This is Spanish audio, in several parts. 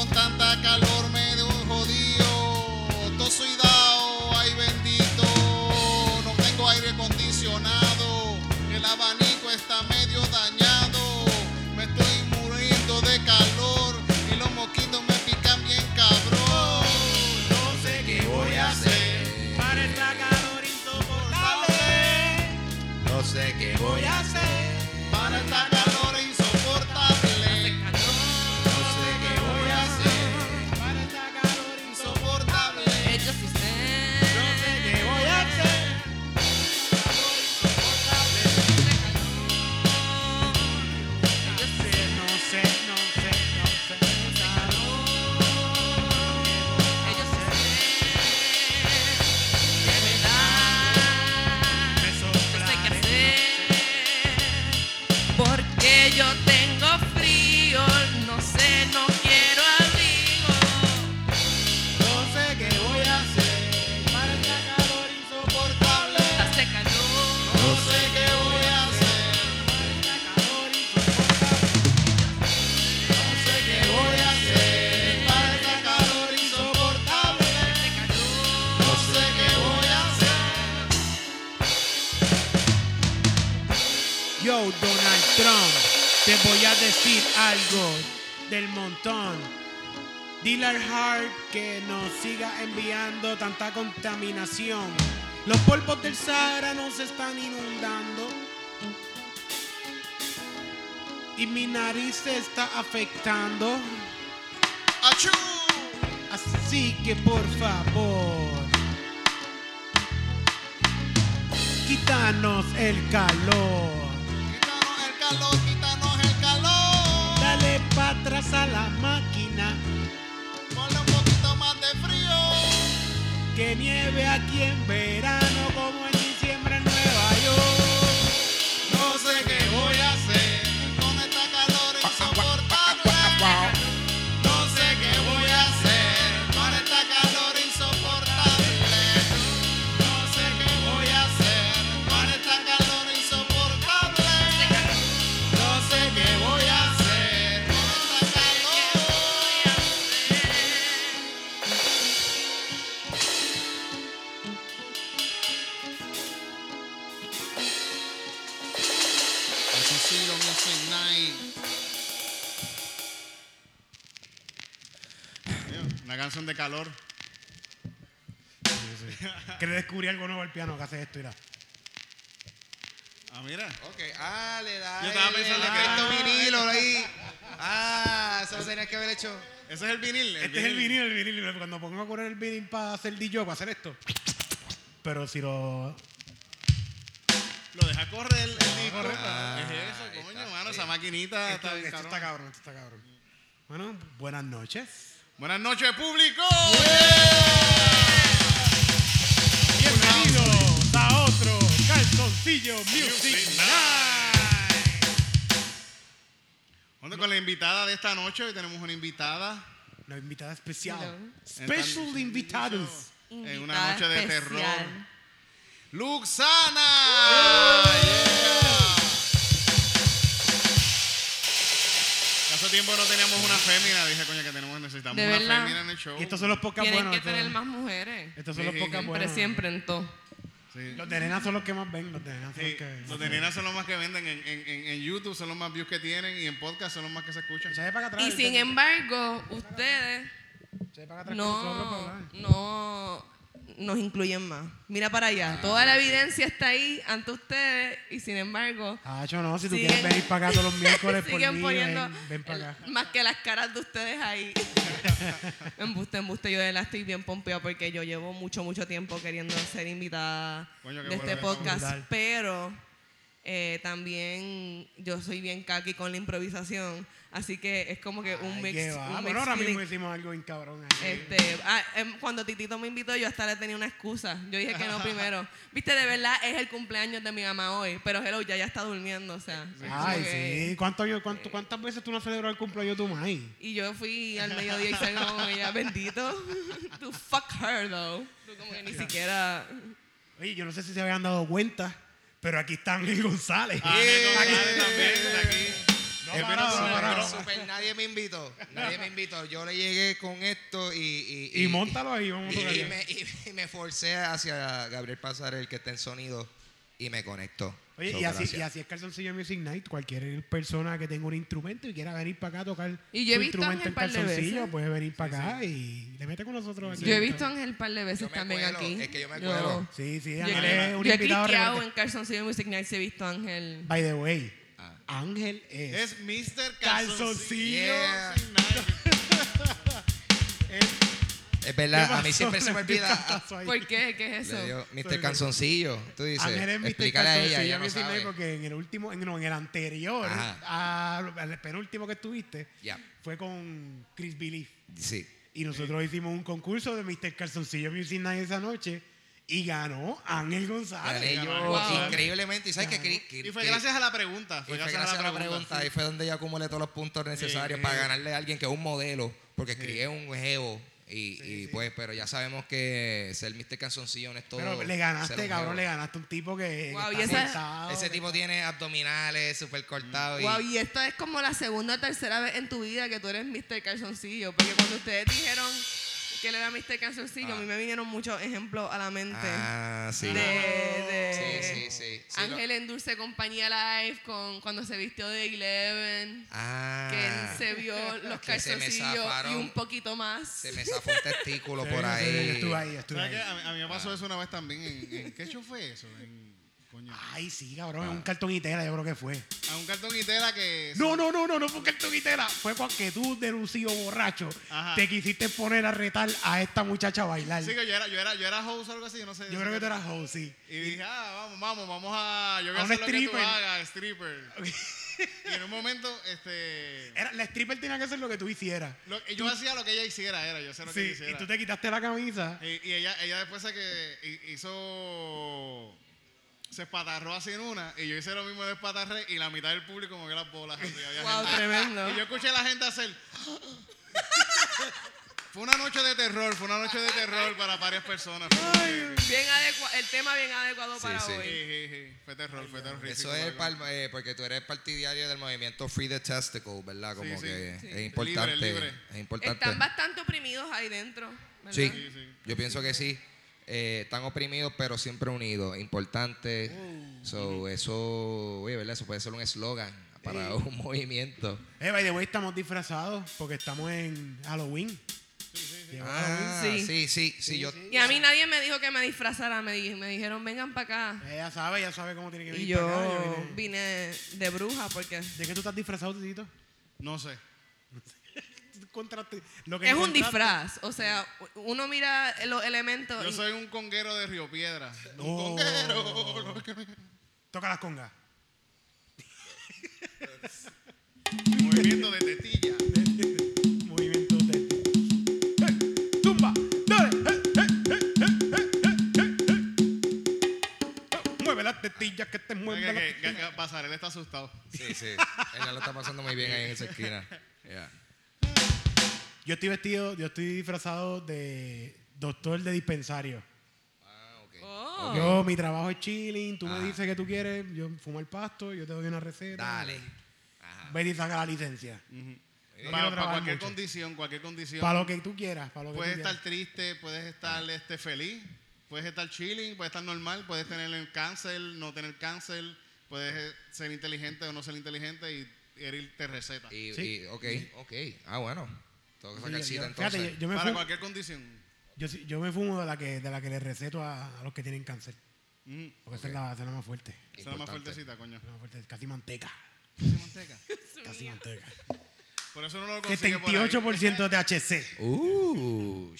con tanta calor. Montón. Dile al Hart que nos siga enviando tanta contaminación. Los polvos del Sahara nos están inundando. Y mi nariz se está afectando. ¡Achú! Así que por favor, quítanos el calor. Quítanos el calor, atrás a la máquina. Ponle un poquito más de frío. Que nieve aquí en verano canción de calor. Que le descubrí algo nuevo al piano que hace esto, mira. Ah, mira. Ok, ah, le da Yo estaba el- pensando el que- efecto vinilo ahí. Ah, eso lo tenías que haber hecho. Ese es el vinil. Este es el vinil, el vinil. Cuando pongo a correr el vinil para hacer DJ, para hacer esto. Pero si lo. Lo deja correr el, el disco. correr. ¿Qué es eso, coño, está, mano? sí. Esa maquinita Esto, está bien esto cabrón. está cabrón, esto está cabrón. Bueno, buenas noches. Buenas noches, público. Bienvenidos a otro Calzoncillo Music Night. Bueno, con la invitada de esta noche, hoy tenemos una invitada Una invitada especial. Hello. Special invitados. en una noche de terror. Luxana. Hace tiempo no teníamos una fémina, dije, coño, que tenemos, necesitamos De una verdad. fémina en el show. Y estos son los pocas Tienen buenos. que estos- tener más mujeres. Estos son Sí, los pocas Siempre, buenos. siempre en todo. Sí. Los de nena son los que más ven. Los de nena son Sí, los que. los de nena son los más que venden en, en- en- en YouTube, son los más views que tienen y en podcast son los más que se escuchan. Se ve para atrás. Y sin embargo, ustedes Se ve para atrás con nosotros para no, hablar. no nos incluyen más. Mira para allá. Toda la evidencia está ahí ante ustedes y sin embargo Ah, yo no, si tú Siguen- quieres venir para acá todos los miércoles por mí, poniendo ven, ven para acá. más que las caras de ustedes ahí. embuste, embuste. Yo de verdad estoy bien pompeado porque yo llevo mucho, mucho tiempo queriendo ser invitada Coño, de este podcast, pero eh, también yo soy bien kaki con la improvisación, así que es como que un Ay, mix. un Bueno, mix ahora feeling. mismo hicimos algo bien cabrón. Este, ah, em, cuando Titito me invitó, yo hasta le tenía una excusa. Yo dije que no primero. Viste, de verdad es el cumpleaños de mi mamá hoy, pero hello, ya ya está durmiendo, o sea. Ay, que- sí. ¿Cuánto, yo- cuánto- ¿Cuántas veces tú no celebras el cumpleaños de tu mamá? Y yo fui al mediodía y salgo con ella, bendito. to fuck her, though. Tú como que ni siquiera. Oye, yo no sé si se habían dado cuenta, pero aquí está Ángel González. Ah, Ángel González también está aquí. No no súper, nadie me invitó. Nadie me invitó. Yo le llegué con esto y. Y, Y móntalo ahí, vamos a y- tocar. y me, y- y me forcé hacia Gabriel Pasarel, que está en sonido, y me conectó. Oye, So, y así, y así es Calzoncillo Music Night. Cualquier persona que tenga un instrumento y quiera venir para acá a tocar Y yo he visto instrumento a Ángel en calzoncillo, veces. puede venir para acá y le mete con nosotros aquí. Yo he visto a Ángel un par de veces Yo también cuelo, aquí. es que yo me cuelo. Sí, sí, Yo, Ángel he- es un yo he invitado cliqueado en Calzoncillo Music Night si he visto a Ángel. By the way, Ah. Ángel es, Es Mr. Calzoncillo. Calzoncillo. Yeah. es- Es verdad, ¿Qué a mí siempre se me ¿Qué olvida. ¿Por qué? ¿Qué es eso? dio Soy- Mr. Canzoncillo. Tú dices, Ángel es Mr. explícale a ella, Calzoncillo ella no sabe. porque en el último, en, no, en el anterior, al penúltimo que estuviste, Ya. fue con Chris Belief. Sí. Y nosotros hicimos un concurso de Mr. Calzoncillo Music Night esa noche y ganó Ángel González. Gané yo Wow. increíblemente. ¿Y sabes Y fue que- gracias a la pregunta. Y Fue fue gracias, a la pregunta. Ahí fue donde yo acumulé todos los puntos necesarios Sí. para ganarle a alguien que es un modelo, porque crié un jevo. Y, y pues, pero ya sabemos que ser Mr. Canzoncillo no es todo. Pero le ganaste, cabrón, le ganaste a un tipo que Wow, está y esa- cortado, Ese que- tipo tiene abdominales súper cortados. Wow, y esta es como la segunda o tercera vez en tu vida que tú eres Mr. Calzoncillo. Porque cuando ustedes dijeron que él era Mr. Cancercillo, a mí me vinieron muchos ejemplos a la mente. Ah, sí. de, de Sí, sí, sí. Sí, lo- Ángel en Dulce Compañía Live con, cuando se vistió de Eleven. Ah. Que él se vio los calzoncillos y un poquito más. Se me zafó un testículo por ahí. estuve ahí, estuve ¿Sabes ahí. A mí, a mí me pasó eso una vez también. ¿En, en qué show fue eso? En, coño. Ay, sí, cabrón, es un cartón y tela, yo creo que fue. A un cartón y tela que. No, no, no, no, no fue un cartón y tela. Fue porque tú, de Lucio borracho, Ajá. te quisiste poner a retar a esta muchacha a bailar. Sí, que yo era, yo era, yo era host o algo así, yo no sé. Yo creo que tú eras host, sí. Y dije, ah, vamos, vamos, vamos a. Yo voy a, A un hacer lo que tú stripper. hagas, stripper. Y en un momento, este. Era, la stripper tenía que hacer lo que tú hicieras. lo- yo hacía lo que ella hiciera, era, yo sé lo que Sí, ella hiciera. y tú te quitaste la camisa. Y, y ella, ella después se que hi- hizo. Se espatarró así en una. Y yo hice lo mismo de espatarré. Y la mitad del público movió las bolas. así, había Wow, gente. tremendo. Y yo escuché a la gente hacer. fue una noche de terror. Fue una noche de terror para varias personas. Bien el tema bien adecuado Sí, para sí. hoy. sí, sí. Fue terror, fue terror. Eso es eh, porque tú eres partidario del movimiento Free the Testicle, ¿verdad? Como Sí, sí. que Sí. es importante. Libre, libre. Es importante. Están bastante oprimidos ahí dentro. ¿verdad? Sí, Sí, sí. yo pienso que sí. Eh, están oprimidos, pero siempre unidos. Importante. Uh. So, eso, oye, ¿verdad? Eso puede ser un eslogan para un movimiento. Eh, by the way, estamos disfrazados porque estamos en Halloween. Ah, Sí. sí, sí, sí. yo, Y a mí nadie me dijo que me disfrazara. Me, di- me dijeron, vengan para acá. Ella sabe, ella sabe cómo tiene que Y venir acá. yo yo vine- vine de bruja porque ¿De qué tú estás disfrazado, Titito? No sé. Tú encontraste- lo que es un disfraz. O sea, uno mira los elementos. Yo y- soy un conguero de Río Piedra. Un Oh. conguero. Toca las congas. Movimiento de tetilla. Movimiento de. ¡Eh! ¡Tumba! ¡Dale! Mueve las tetillas que te que Pasarela está asustado. sí, sí. Ella lo está pasando muy bien ahí en esa esquina. Yeah. Yo estoy vestido, yo estoy disfrazado de doctor de dispensario. Ah, ok. Oh. Yo, mi trabajo es chilling, tú Ah. me dices que tú quieres, yo fumo el pasto, yo te doy una receta. Dale. Ajá. Y saca la licencia. Para, cualquier mucho. condición, cualquier condición. Para lo que tú quieras, para lo que Puedes tú estar quieras. triste, puedes estar Ah. este, feliz, puedes estar chilling, puedes estar normal, puedes tener el cáncer, no tener cáncer, puedes ser inteligente o no ser inteligente y Eril te receta. Y, Sí. y- ok, ok. Ah, bueno. Tengo que sacar cita entonces. fíjate, yo, yo me Para fumo, cualquier condición. yo, yo me fumo de la que, de la que le receto a, a los que tienen cáncer. Ujú. Porque esa, es la, esa es la más fuerte. Esa es la más Importante. fuertecita, coño. La más fuerte, casi manteca. manteca. Casi manteca. Por eso no lo consigue por ahí. 78% de THC. Uh,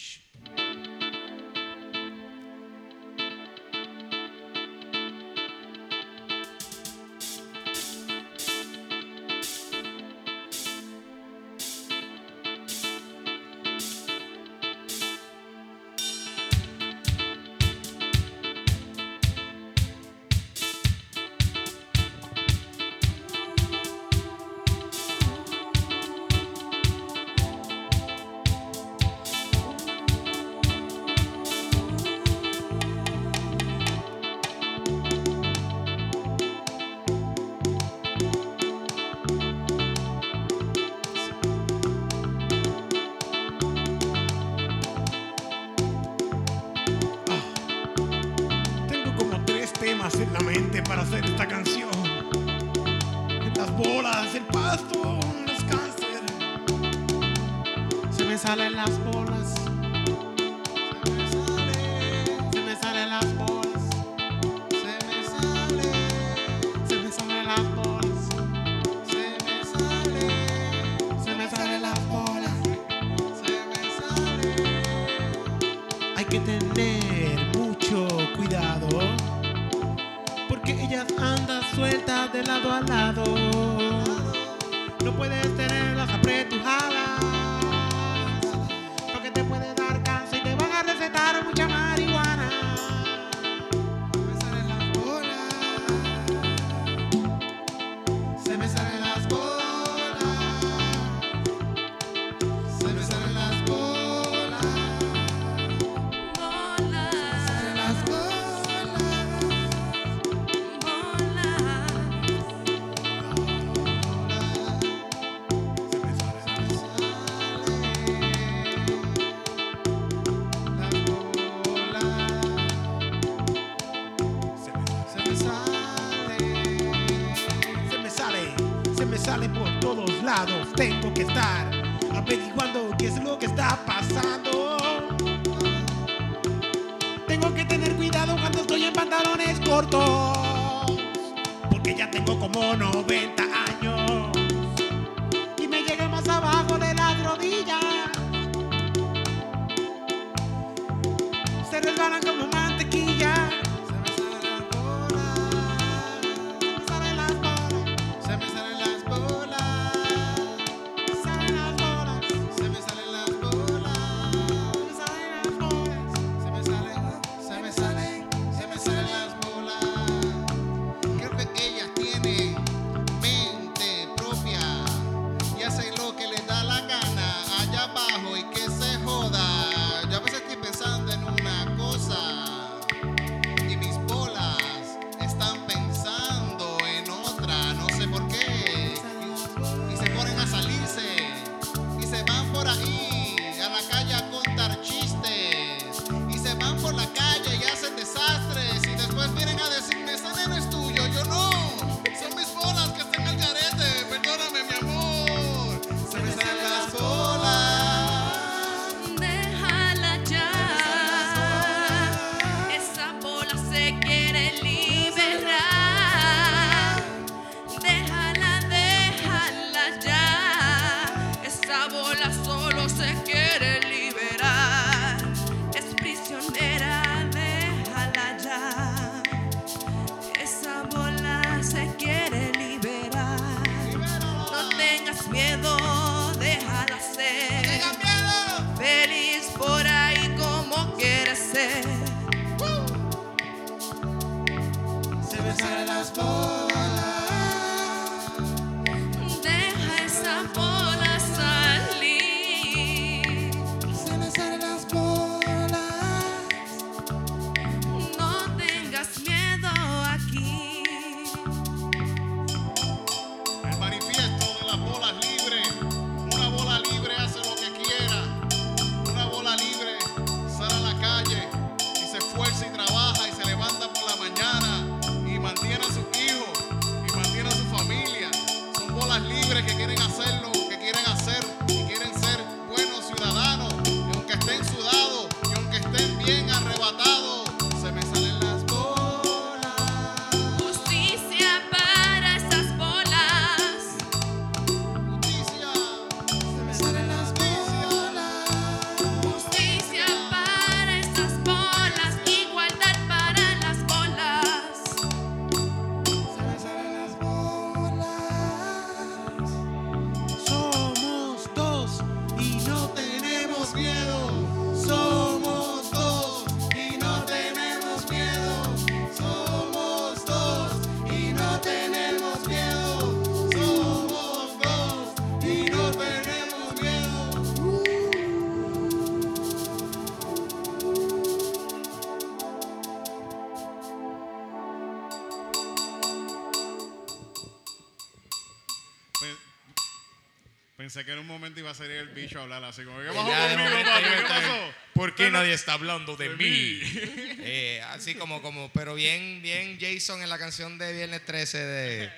hablar así como, ¿qué pasó Ya de conmigo, momento papi? yo ¿Qué estaba- pasó? ¿Por qué Pero- nadie está hablando de de mí? mí. Eh, así como, como, pero bien, bien Jason en la canción de Viernes 13 de...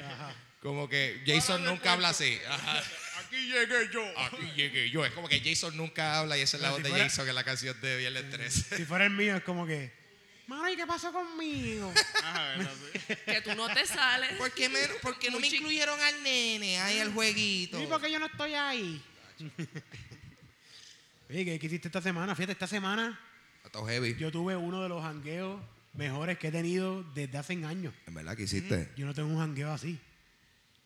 Como que Jason nunca habla así. Ajá. Aquí llegué yo. Aquí llegué yo. Es como que Jason nunca habla y esa es la Pero voz si de fuera- Jason en la canción de Viernes 13. Si fuera el mío, es como que. Mano, ¿y qué pasó conmigo? Sí. Que tú no te sales. ¿Por qué, me- por qué no me incluyeron al nene ahí al jueguito? ¿Y por qué yo no estoy ahí? Oye, ¿qué, qué hiciste esta semana? Fíjate, esta semana Está heavy. yo tuve uno de los jangueos mejores que he tenido desde hace años. ¿En verdad que hiciste? Yo no tengo un jangueo así.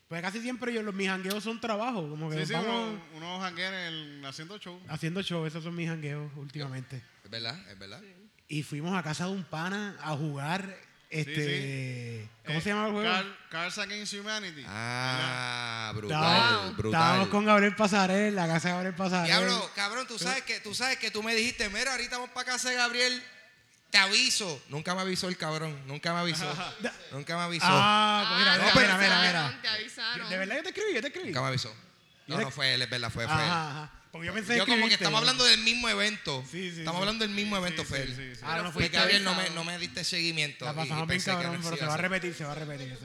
Pues casi siempre yo, los, mis jangueos son trabajo, como que Sí, sí, vamos uno, uno janguea en el- haciendo show. haciendo show, esos son mis jangueos últimamente. ¿Es verdad? ¿Es verdad? Y fuimos a casa de un pana a jugar, este, ¿cómo Eh, se llama el juego? Car- Cards Against Humanity. Ah, brutal, Estábamos, brutal. estábamos con Gabriel Pasarel, la casa de Gabriel Pasarel. Diablo, cabrón, tú sabes que tú sabes que tú me dijiste, mira, ahorita vamos para casa de Gabriel, te aviso. Nunca me avisó el cabrón, nunca me avisó. nunca me avisó. Ah, pues mira, Ah, mira, te mira, mira, avisaron, mira. Te avisaron. De verdad yo te escribí, yo te escribí. Nunca me avisó. No, no fue él, es verdad, fue, fue él. Ajá. Porque yo pensé Yo como que estamos hablando del mismo evento. Sí, sí, estamos sí. hablando del mismo evento, sí, Fer. sí, sí. Ah, no Porque fuiste Gabriel no me, no me diste seguimiento. La y- y pasamos bien pensé que no cabrón, se pero se va a repetir, se va a repetir.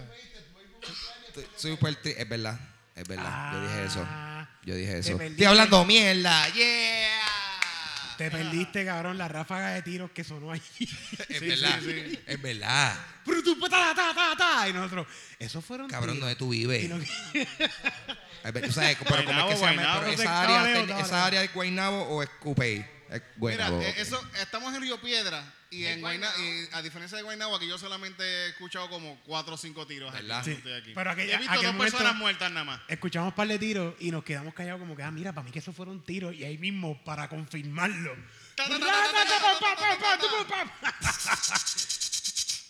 tri- es verdad. Es verdad, yo dije eso. Ah, Yo dije eso. Estoy hablando mierda. Yeah. Te perdiste, cabrón, la ráfaga de tiros que sonó allí. Es Sí, verdad. sí, sí. Es verdad. Ta, y nosotros, esos fueron Cabrón. ¿dónde tú vives? Tú sabes, pero ¿cómo es que se llama? Esa área, esa área es Guaynabo o es Cupey. Es Mira, eh, eso, estamos en Río Piedra y en Guaynabo, y a diferencia de Guaynabo, aquí yo solamente he escuchado como cuatro o cinco tiros. aquí, Sí, estoy aquí. pero aquella- he visto aquel dos momento- personas muertas nada más. Escuchamos un par de tiros y nos quedamos callados como que, ah, mira, para mí que esos fueron tiros. Y ahí mismo, para confirmarlo.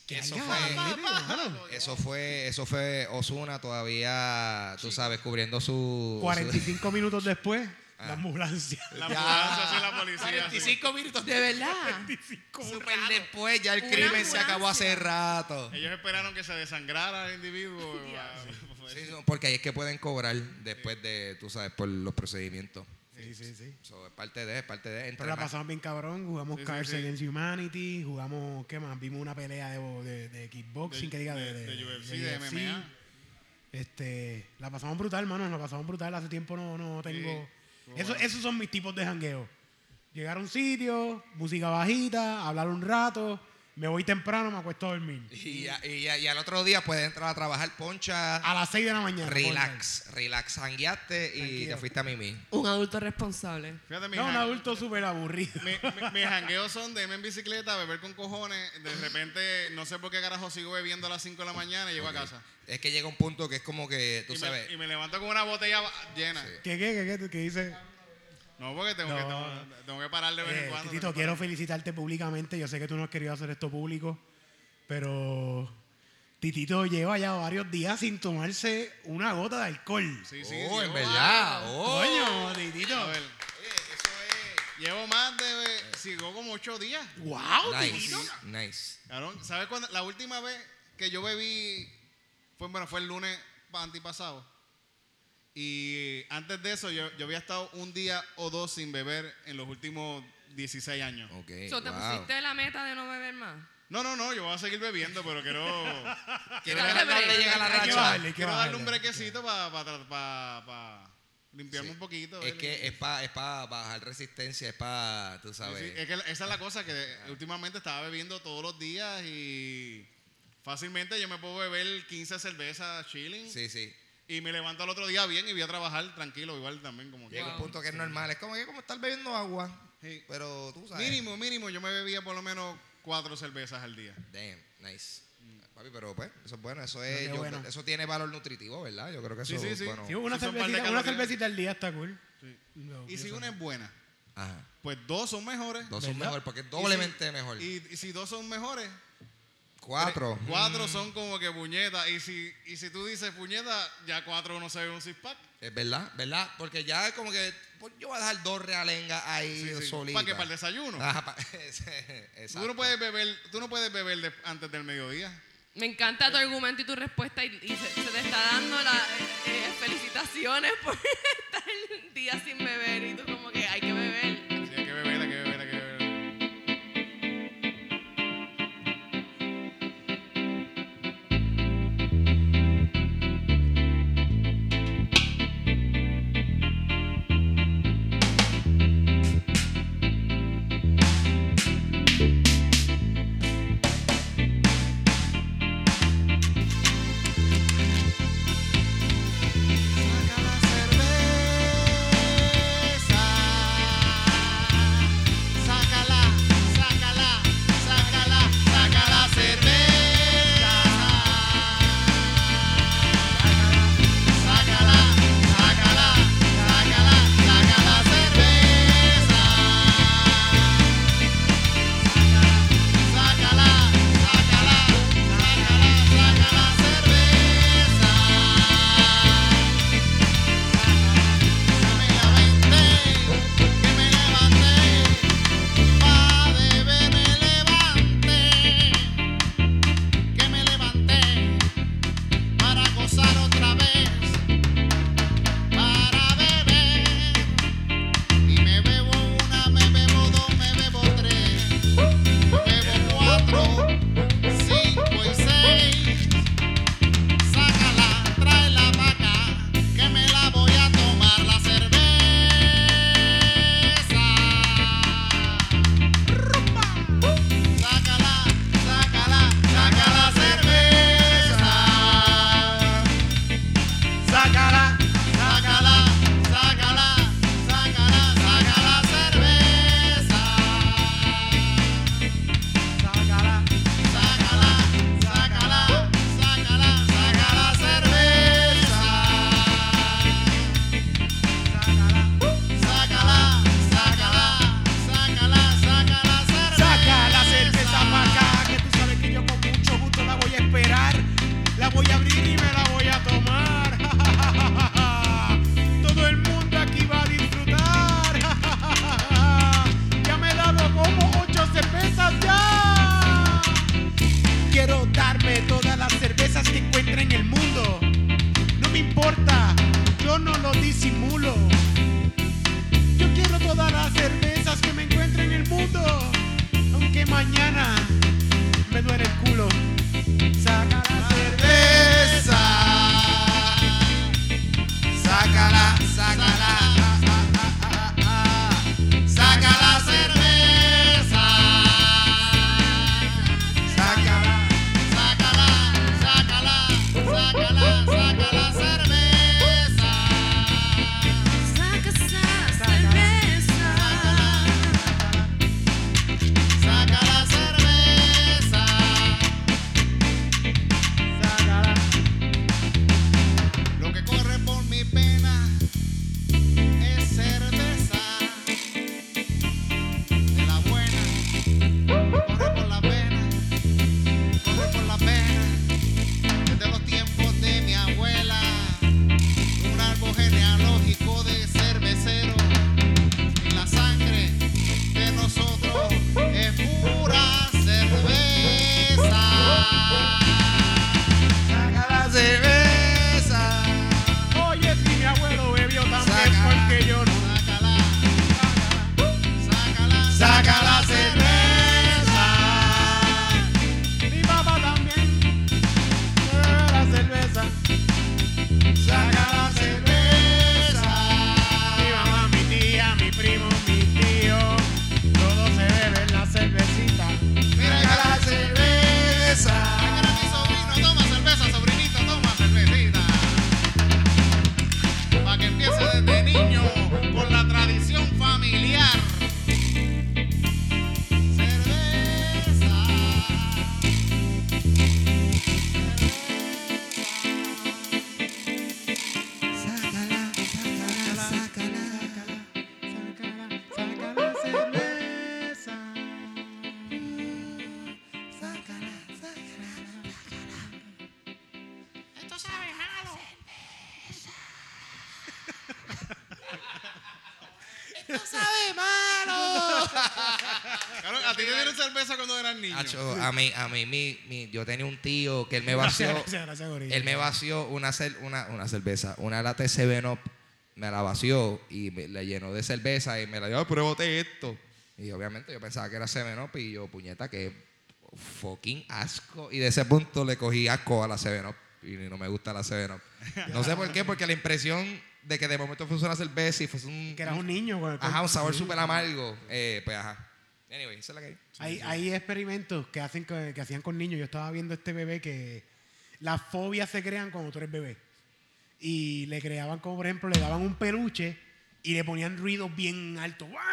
Que Eso fue-. Eso fue, eso fue Osuna todavía, tú sabes, cubriendo su. 45 minutos después, Ah. la ambulancia. La ambulancia, sí, la policía. sí. minutos De verdad. 45 Súper después, ya el Una crimen se acabó hace rato. Ellos esperaron que se desangrara el individuo. Sí, no, porque ahí es que pueden cobrar después de, tú sabes, por los procedimientos. Sí, sí, sí. So, es parte de, es parte de. Entre Pero la más- pasamos bien cabrón, jugamos Sí, sí, Cars sí. Against Humanity, jugamos, ¿qué más? Vimos una pelea de, de, de kickboxing, que diga, de, de, de, de UFC, de de, UFC. MMA. Este, la pasamos brutal, mano, la pasamos brutal. Hace tiempo no, no tengo... Eso, bueno. Esos son mis tipos de jangueo. Llegar a un sitio, música bajita, hablar un rato, me voy temprano, me acuesto a dormir. Y, ya- y, ya- y al otro día puedes entrar a trabajar, poncha, A las 6 de la mañana. relax, relax, hangueaste y te fuiste a mimí. Un adulto responsable. Fíjate, mi No, un adulto súper aburrido. mi- mi- Mis jangueos son de irme en bicicleta, beber con cojones. De repente, no sé por qué carajo sigo bebiendo a las 5 de la mañana y llego a casa. Es que llega un punto que es como que, tú y, sabes, me, y me levanto con una botella llena. ¿Qué, qué, qué, qué, qué dice? No, porque tengo, No. Que, tengo, tengo que parar de vez en Eh, cuando. Que quiero felicitarte públicamente. Yo sé que tú no has querido hacer esto público, pero Titito lleva ya varios días sin tomarse una gota de alcohol. Sí, sí, oh, en llevo- verdad, oh. Coño, Titito. A ver, llevo más de. Sigo como 8 días. ¡Wow, Nice, Titito! nice. ¿sabes cuándo? La última vez que yo bebí fue, bueno, fue el lunes pa- antipasado. Y antes de eso, yo, yo había estado un día o dos sin beber en los últimos 16 años. Ok, So, ¿Te wow. pusiste la meta de no beber más? No, no, no, yo voy a seguir bebiendo, pero quiero, Quiero ver dónde llega la racha. bajarle, hay que quiero darle un brequecito para limpiarme un poquito. Es que es para es pa bajar resistencia, es para, tú Sí, sabes. sí, es que esa es la cosa que últimamente estaba bebiendo todos los días y fácilmente yo me puedo beber 15 cervezas chilling Sí, sí. Y me levanto al otro día bien y voy a trabajar tranquilo igual también como que Llega un punto que es normal. Es como que como estar bebiendo agua. Sí. Pero tú sabes. mínimo mínimo yo me bebía por lo menos cuatro cervezas al día Damn, nice. Papi, pero pues, eso es bueno. Eso es, yo- bueno. eso tiene valor nutritivo, ¿verdad? Yo creo que Sí, eso sí, sí. bueno. Sí, una, par de cervecita, una cervecita al día está cool. Sí. No, y si una es buena Ajá. pues dos son mejores Dos son ¿Verdad? mejor porque es doblemente mejor. y, y si dos son mejores Cuatro. tres- cuatro son como que puñetas y si y si tú dices puñeta ya cuatro no se ve un six pack Es verdad, ¿verdad? Porque ya es como que pues, yo voy a dejar dos realengas ahí solitas. para que para el desayuno Ajá, pa- Exacto. Tú no puedes beber, tú no puedes beber de- antes del mediodía. Me encanta tu argumento y tu respuesta y, y se, se te está dando las felicitaciones por estar el día sin beber y tú como que hay que a mí, a mí, mi, mi- yo tenía un tío que él me vació, Gracias, gracias, gracias, Gorilla. él me vació una, cer- una, una cerveza, una lata de 7-Up, me la vació y me, la llenó de cerveza y me la dio, "Ay, pruébate esto. Y obviamente yo pensaba que era 7-Up y yo, puñeta, que fucking asco. Y de ese punto le cogí asco a la 7-Up y no me gusta la 7-Up. No sé por qué, porque la impresión de que de momento fuese una cerveza y fuese un, Que eras un niño. con- ajá, un sabor súper amargo, eh, pues ajá. Anyway, esa es la que hay. Hay, hay experimentos que hacen que, que hacían con niños. Yo estaba viendo este bebé que las fobias se crean cuando tú eres bebé. Y le creaban como, por ejemplo, le daban un peluche y le ponían ruidos bien altos. ¡Guan,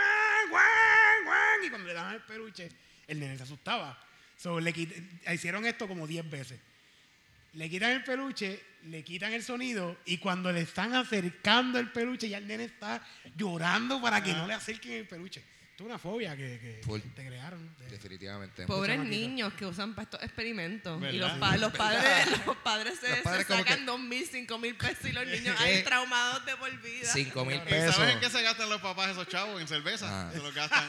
guan, guan! Y cuando le daban el peluche, el nene se asustaba. So, le quit- hicieron esto como 10 veces. Le quitan el peluche, le quitan el sonido y cuando le están acercando el peluche ya el nene está llorando para que no le acerquen el peluche. Esto es una fobia que, que Full. te crearon. de- Definitivamente. Pobres niños que usan para estos experimentos. ¿Verdad? Y los, pa- los padres, los padres se, Los padres se sacan dos mil, cinco mil pesos y los niños ¿Qué? ahí traumados de por vida. 5 mil ¿Y pesos. sabes en qué se gastan los papás esos chavos? En cerveza. Ah. Se los gastan.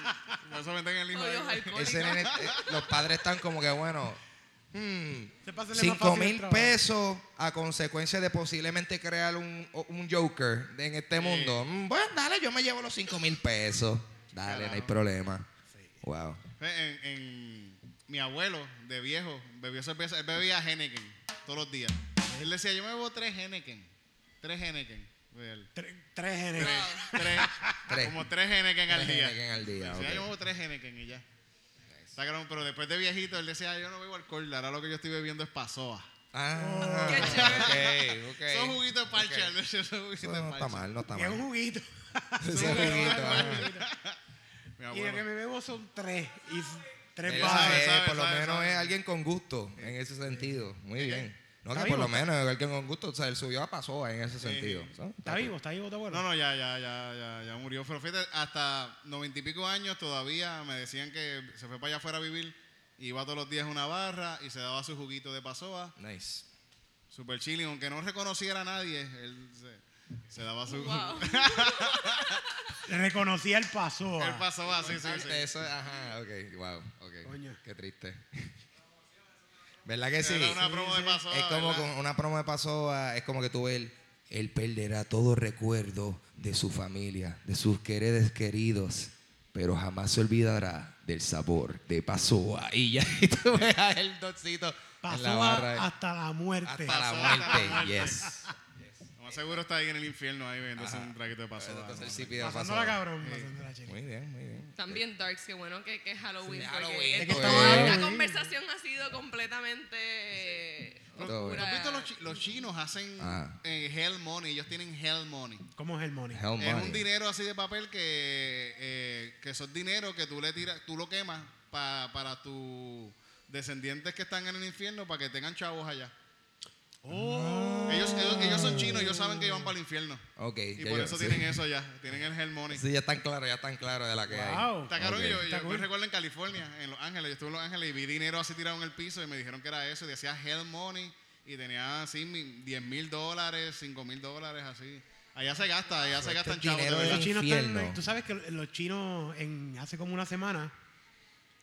Por eso venden el hijo. Nene, eh, los padres están como que, bueno, hmm, Se pasa más 5 fácil el mil pesos a consecuencia de posiblemente crear un, un Joker en este mundo. Mm, Bueno, dale, yo me llevo los 5 mil pesos. Dale, no hay problema. Wow. En, en- mi abuelo de viejo bebió cerveza. Él bebía Henneken todos los días. Él decía, yo me bebo tres Henneken. Tres Henneken. Él. Tre- tres genes. Tres, tres, Tres. Como tres Henneken al Tres día. Heineken al día, Decía, ok. yo me bebo tres Henneken y ya. Está cabrón, pero después de viejito, él decía, yo no bebo alcohol. Ahora lo que yo estoy bebiendo es pasoa. Ah, Qué ok, ok. Son juguitos de parche. Ok. él decía, son juguitos de no está mal, no está Y es un mal. juguito. Ese juguito, ajá. Mi Y lo que me bebo son tres. Y tres vasos. sabe, sabe, por lo sabe, menos sabe. es alguien con gusto en ese sentido. Muy bien. No, que ¿Está por lo menos es alguien con gusto. O sea, él subió a Pasoa en ese sentido. ¿sabes? Está vivo, está vivo tu abuelo. No, no, ya, ya, ya, ya, ya murió. Pero fíjate, hasta noventa y pico años todavía me decían que se fue para allá afuera a vivir. Iba todos los días a una barra y se daba su juguito de pasoa. Nice. Super chilling, aunque no reconociera a nadie, él se, se daba su. Wow. Reconocía el paso. Él pasoa, sí, sí, sí. Eso, ajá, ok, wow, ok. Coño. Qué triste. ¿Verdad que sí? Era una promo de pasoa. Es como ¿verdad? con una promo de Pasoa, es como que tú él, él perderá todo recuerdo de su familia, de sus queridos queridos, pero jamás se olvidará del sabor de Pasua. Y ya y tú ves a el docito en la barra. hasta la muerte. hasta la hasta muerte. Yes. Más seguro está ahí en el infierno, ahí bebiéndose Ajá. un traguito de paso. Entonces sí pide Pasándola Pasua. cabrón. pasándola chile. Muy bien, muy bien. También Darks, qué bueno que, que es Halloween. Sí, porque Halloween, Es toda esta Halloween. conversación ha sido completamente ¿Tú oscura. has visto los, chi- los chinos hacen Ajá. eh, Hell Money? Ellos tienen Hell Money. ¿Cómo es el money? Hell Es money. un dinero así de papel que, eh, que son dinero que tú le tiras, tú lo quemas pa- para tus descendientes que están en el infierno para que tengan chavos allá. Oh. Ellos, ellos, ellos son chinos, ellos saben que iban para el infierno. Ok. Y ya por yo- eso sí. tienen eso allá, tienen el Hell Money. Sí, ya están claros, ya están claros de la que hay. Wow. Está cabrón Ok. que yo, Está yo cool. me recuerdo en California, en Los Ángeles, yo estuve en Los Ángeles y vi dinero así tirado en el piso y me dijeron que era eso y decía Hell Money y tenía así mi- 10 mil dólares, 5 mil dólares, así. Allá se gasta, allá se gastan es chavos. de dinero de verdad. Los chinos están, tú sabes que los chinos en hace como una semana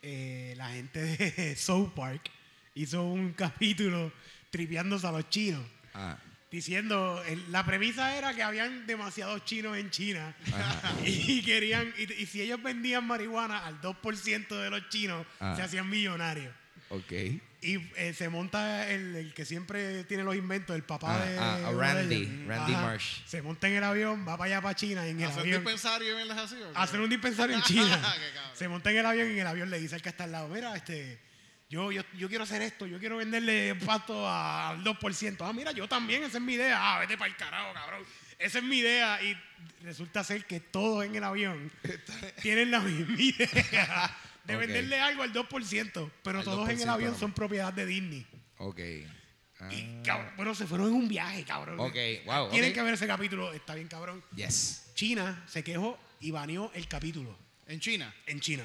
eh, la gente de South Park hizo un capítulo tripeándose a los chinos Ah, diciendo el- la premisa era que habían demasiados chinos en China Ajá. y querían y, y si ellos vendían marihuana al 2% de los chinos Ah. se hacían millonarios ok. y eh, se monta el, el que siempre tiene los inventos, el papá Ah, de. ah, Randy, de. Randy Marsh. Se monta en el avión, va para allá, para China, y en el ¿Hacer avión. dispensario y verlas así? o qué? Hacer un dispensario en China. Se monta en el avión y en el avión le dice al que está al lado: Mira, este. Yo, yo, yo quiero hacer esto, yo quiero venderle pasto al 2%. Ah, mira, yo también, esa es mi idea. Ah, vete para el carajo, cabrón. Esa es mi idea. Y resulta ser que todos en el avión tienen la misma idea de venderle algo al 2%. Pero Al todos en el 2% avión son propiedad de Disney. Ok. Ah, Y, cabrón, bueno, se fueron en un viaje, cabrón. Ok, wow, Tienen que ver ese capítulo, está bien, cabrón. yes. China se quejó y baneó el capítulo En China. en China.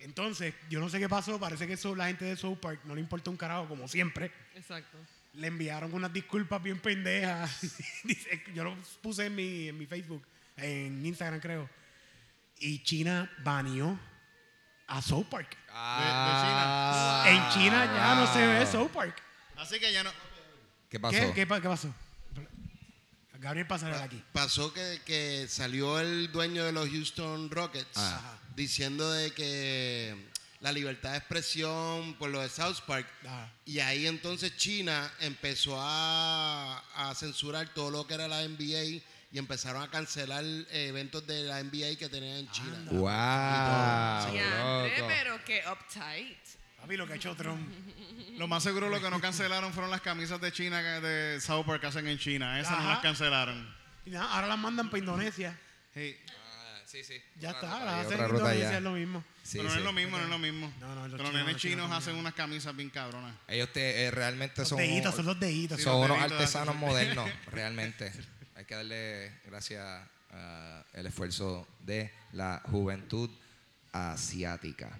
Entonces, yo no sé qué pasó, parece que eso la gente de South Park no le importa un carajo, como siempre. Exacto. Le enviaron unas disculpas bien pendejas. Yo lo puse en mi, en mi Facebook, en Instagram creo. Y China baneó a South Park. Ah, En China ya no se ve South Park. Así que ya no. ¿Qué pasó? ¿Qué, qué pa- qué pasó? Gabriel Pasarela aquí. Pasó que, que salió el dueño de los Houston Rockets Ah. Diciendo de que la libertad de expresión por lo de South Park Ajá. y ahí entonces China empezó a, a censurar todo lo que era la NBA y empezaron a cancelar eh, eventos de la NBA que tenían en China. Wow, loco. pero que uptight. Papi, lo que ha hecho Trump. Lo más seguro lo que no cancelaron fueron las camisas de China que- de South Park que hacen en China. Esas no las cancelaron. Y nada, ahora las mandan para Indonesia. Sí. Ah, sí, sí. Ya está, ruta las hacen otra en ruta Indonesia, ya. es lo mismo. Sí, pero no sí. es lo mismo, no es lo mismo. No, no, los los chinos- nenes los chinos hacen unas camisas bien cabronas. Ellos te, eh, realmente Los son, deditos, son los deditos. son los unos deditos, artesanos modernos, realmente. Hay que darle gracias al esfuerzo de la juventud asiática.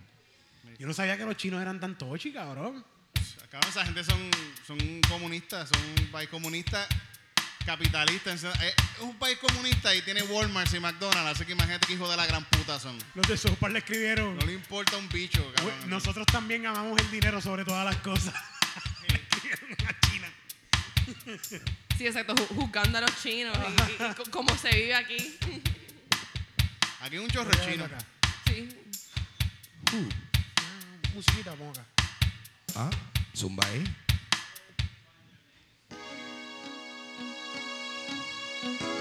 Yo no sabía que los chinos eran tan tochi, cabrón. Cabrón, esa gente son, son comunistas, son un país comunista capitalista. Es un país comunista y tiene Walmart y McDonald's, así que imagínate qué hijo de la gran puta son. Los de South Park le escribieron. No le importa un bicho, cabrón. "Güey, Nosotros también amamos el dinero sobre todas las cosas. Le escribieron a China. Sí, exacto, ju- juzgando a los chinos y, y- y co- cómo se vive aquí. Aquí hay un chorro chino. acá. Sí. Musiquita, pongo acá. Ah, zumba ahí. ん?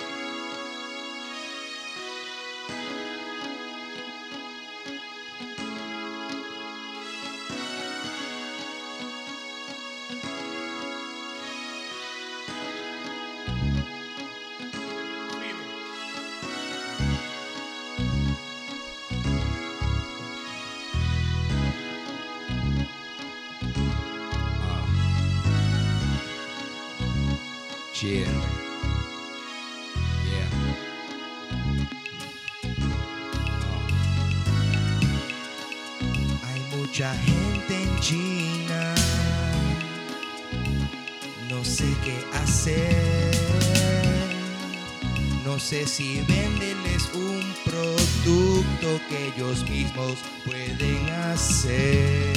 No sé si venderles un producto que ellos mismos pueden hacer.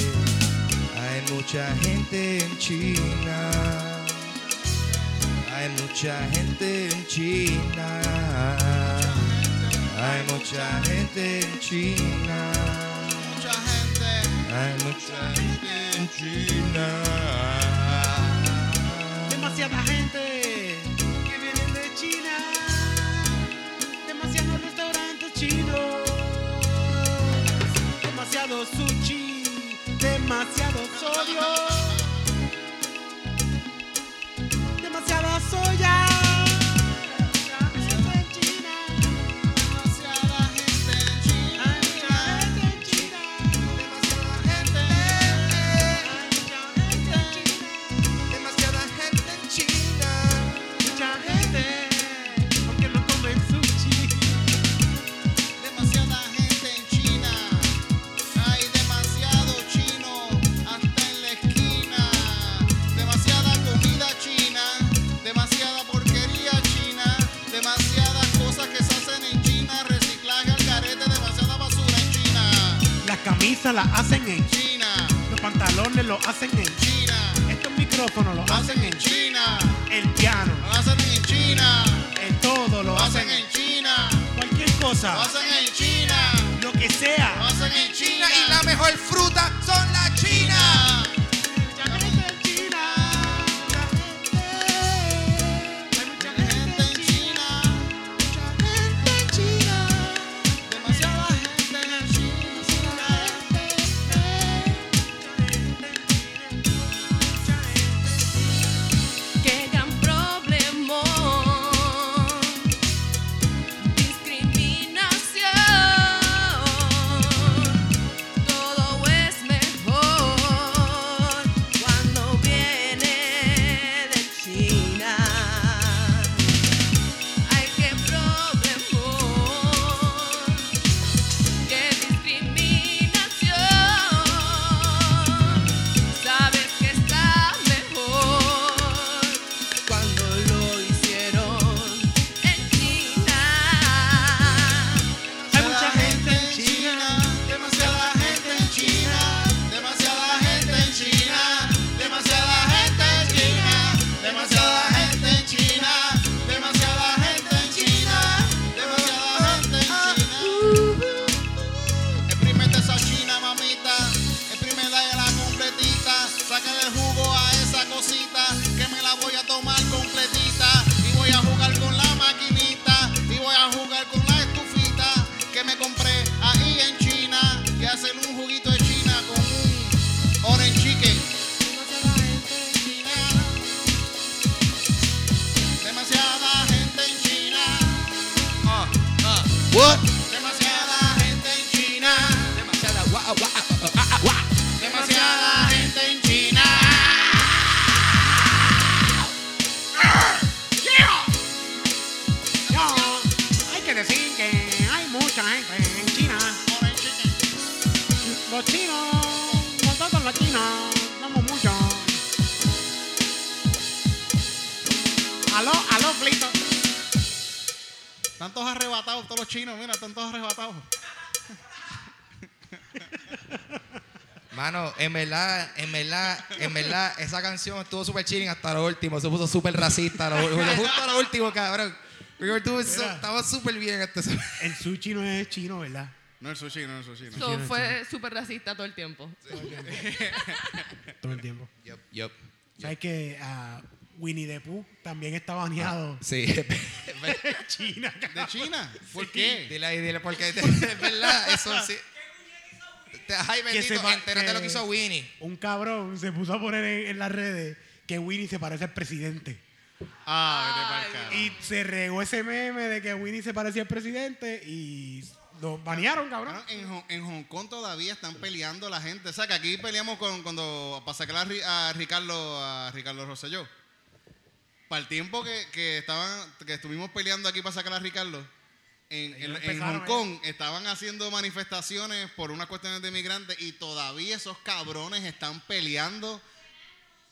Hay mucha gente en China. Hay mucha gente en China. Hay mucha gente en China. Hay mucha gente en China. Demasiada gente grazie ad Osorio. En verdad, en verdad, en verdad, esa canción estuvo súper chilling hasta lo último. Se puso súper racista. Lo, justo a lo último, cabrón. Estaba súper bien este. El sushi no es chino, ¿verdad? No el sushi, no el sushi. No. So, fue súper racista todo el tiempo. Todo el tiempo. Yup, yup. ¿Sabes que ah, Winnie the Pooh también está baneado Sí. en China? ¿De? China? ¿Por Sí. qué? dile ahí, dile, porque es verdad, eso sí. Te- Ay, bendito, sepa entérate que- lo que hizo Winnie. Un cabrón se puso a poner en, en las redes que Winnie se parece al presidente. Ah, Ay. Y se regó ese meme de que Winnie se parecía al presidente y lo banearon, cabrón. Bueno, en, Hong- en Hong Kong todavía están peleando la gente. O sea, que aquí peleamos con, cuando para sacar a Ricardo a Ricardo Rosselló. Para el tiempo que, que estaban que estuvimos peleando aquí para sacar a Ricardo, en, Hong Kong estaban haciendo manifestaciones por unas cuestiones de migrantes y todavía esos cabrones están peleando,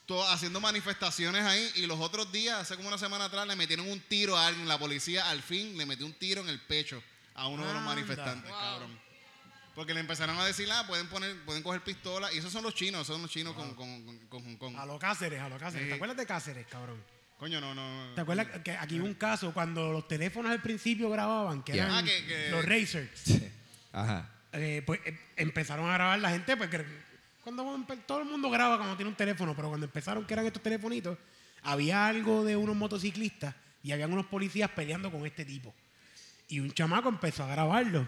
to- haciendo manifestaciones ahí. Y los otros días, hace como una semana atrás, le metieron un tiro a alguien. La policía al fin le metió un tiro en el pecho a uno de los manifestantes, Wow. cabrón. Porque le empezaron a decir, ah, pueden poner, pueden coger pistolas. Y esos son los chinos, esos son los chinos con, con, con, con Hong Kong. A los Cáceres, a los Cáceres. Sí. ¿Te acuerdas de Cáceres, cabrón? Coño, no, no. ¿Te acuerdas que aquí hubo un caso cuando los teléfonos al principio grababan, que eran Ah, que- que- los Razers? Ajá. eh, pues em- empezaron a grabar la gente, pues que cuando empe- todo el mundo graba cuando tiene un teléfono, pero cuando empezaron que eran estos telefonitos, había algo de unos motociclistas y habían unos policías peleando con este tipo. Y un chamaco empezó a grabarlo.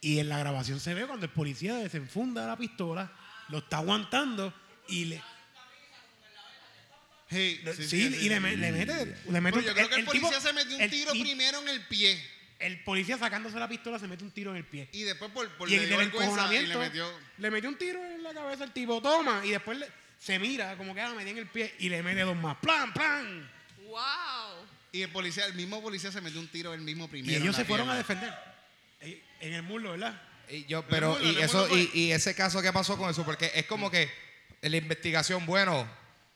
Y en la grabación se ve cuando el policía desenfunda la pistola, lo está aguantando y le, Sí, sí, sí, sí, y sí, le, sí. me- le mete, le mete yo creo que el, policía tipo- se metió un el tiro ti- primero en el pie. El policía sacándose la pistola se mete un tiro en el pie. Y después por, por y le dio el y le metió. le metió un tiro en la cabeza al tipo, toma, y después le- se mira como que ah, me di en el pie y le mete dos más, plan, plan. ¡Wow! Y el policía, el mismo policía se metió un tiro él mismo primero. Y ellos se fueron a defender. En el muslo, ¿verdad? Y yo, pero, mulo, y eso, y, ese caso, ¿qué pasó con eso? Porque es como que en la investigación, bueno,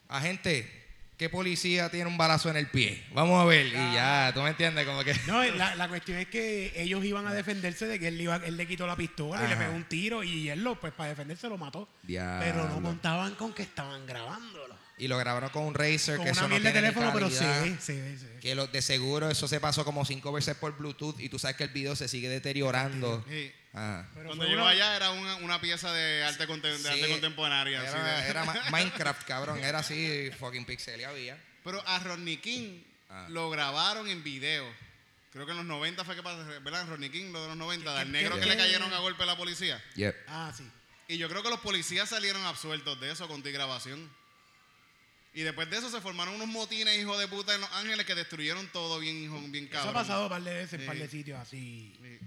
agente, ¿qué policía tiene un balazo en el pie? Vamos a ver. Y ya, ¿tú me entiendes? Como que. No, la, la cuestión es que ellos iban a defenderse de que él, le iba, él le quitó la pistola y le pegó un tiro y él lo, pues para defenderse lo mató. Diablo. Pero no contaban con que estaban grabándolo. Y lo grabaron con un Razer, Con que eso no de ni teléfono, pero sí, sí, sí. Que lo, de seguro eso se pasó como cinco veces por Bluetooth y tú sabes que el video se sigue deteriorando. Sí. Ajá. Pero Cuando llegó allá era una, una pieza de arte, contem- de arte Sí. contemporánea. así Era, de- era Minecraft, cabrón. Era así, fucking pixel había. Pero a Rodney King Ah. lo grabaron en video. Creo que en los 90 fue que pasó, ¿verdad? Rodney King, lo de los 90, ¿Qué- del negro qué- que le cayeron a golpe a la policía. Yep. Ah, sí. Y yo creo que los policías salieron absueltos de eso con tu grabación. Y después de eso se formaron unos motines, hijos de puta, en Los Ángeles que destruyeron todo bien, hijo, bien Eso cabrón. ha pasado un par de veces en Sí. un par de sitios así. Sí.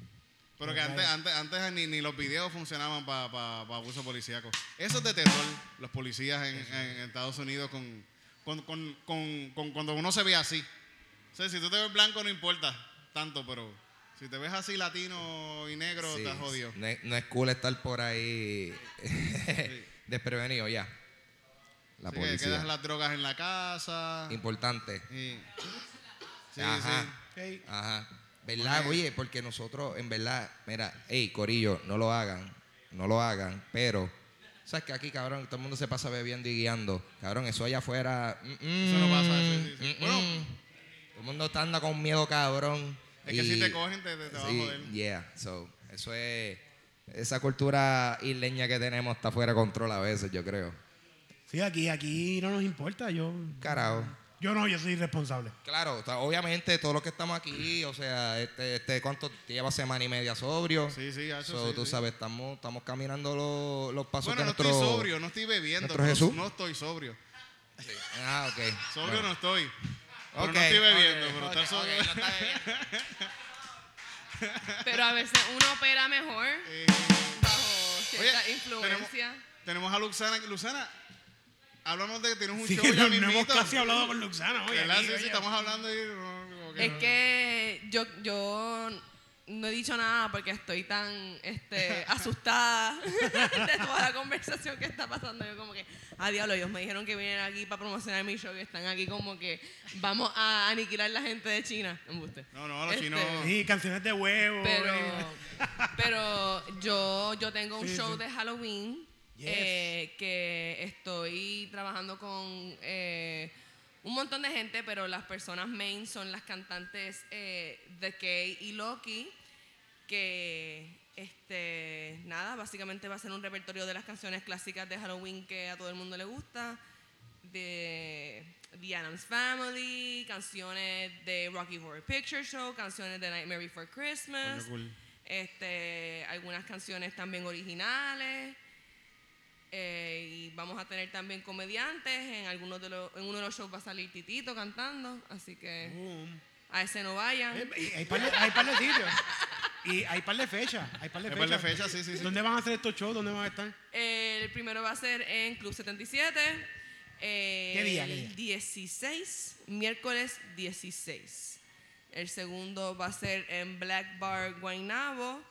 Pero que antes, antes, antes ni, ni los videos funcionaban para abuso policíaco. Eso es de terror, los policías en, en Estados Unidos con, con, con- con- con- cuando uno se ve así. O sea, si tú te ves blanco no importa tanto, pero si te ves así latino y negro, Sí, te has jodido. No es, no es cool estar por ahí desprevenido ya. La que policía. quedas las drogas en la casa. Importante. sí, Ajá. sí. Ey, Ajá. ¿Verdad? Oye, porque nosotros, en verdad, mira, hey, Corillo, no lo hagan, no lo hagan, pero, ¿sabes que aquí, cabrón, todo el mundo se pasa bebiendo y guiando? Cabrón, eso allá afuera. mm, Eso no pasa, sí, sí, sí. mm, Bueno. todo el mundo está anda con miedo, cabrón. Es que si te cogen, te, te, te va a sí, joder. Yeah, so, eso es. Esa cultura isleña que tenemos está fuera de control a veces, yo creo. Sí, aquí, aquí no nos importa. Yo, Carajo. Yo no, yo soy responsable. Claro, o sea, obviamente todos los que estamos aquí, o sea, este, este ¿cuánto lleva semana y media sobrio? Sí, sí, eso So, sí, tú sí. sabes, estamos, estamos caminando los, los pasos Bueno, de no nuestro... estoy sobrio, no estoy bebiendo. pero Jesús. No estoy sobrio. Ah, ok. Sobrio Bueno. no estoy. Pero no estoy bebiendo, pero sobrio. no está bebiendo. Pero a veces uno opera mejor Eh, bajo cierta Oye, influencia. tenemos a Luxana. Luxana, hablamos de que tienes un Sí, show no, ya no hemos casi hablado con Luxana hoy. ¿Verdad? aquí, Sí, sí, oye. estamos hablando y... que Es no. que yo, yo no he dicho nada porque estoy tan este, asustada de toda la conversación que está pasando. Yo como que, ah, diablo, ellos me dijeron que vienen aquí para promocionar mi show y están aquí como que vamos a aniquilar la gente de China. No, no, los Este, chinos... Sí, canciones de huevo. Pero, pero yo, yo tengo un Sí, show sí. de Halloween Yes. eh, que estoy trabajando con eh, un montón de gente, pero las personas main son las cantantes eh, The Kay y Loki, que este nada, básicamente va a ser un repertorio de las canciones clásicas de Halloween que a todo el mundo le gusta, de The Addams Family, canciones de Rocky Horror Picture Show, canciones de Nightmare Before Christmas, cool. este, algunas canciones también originales. Eh, y vamos a tener también comediantes. En algunos de los, en uno de los shows va a salir Titito cantando. Así que Boom. a ese no vayan. Eh, hay par de, hay par de sitios. Y hay par de fechas. Hay par de fechas. par de fechas, sí, sí, sí. ¿Dónde van a hacer estos shows? ¿Dónde van a estar? El primero va a ser en Club 77. eh, ¿Qué día, qué El 16, miércoles 16. El segundo va a ser en Black Bar Guaynabo.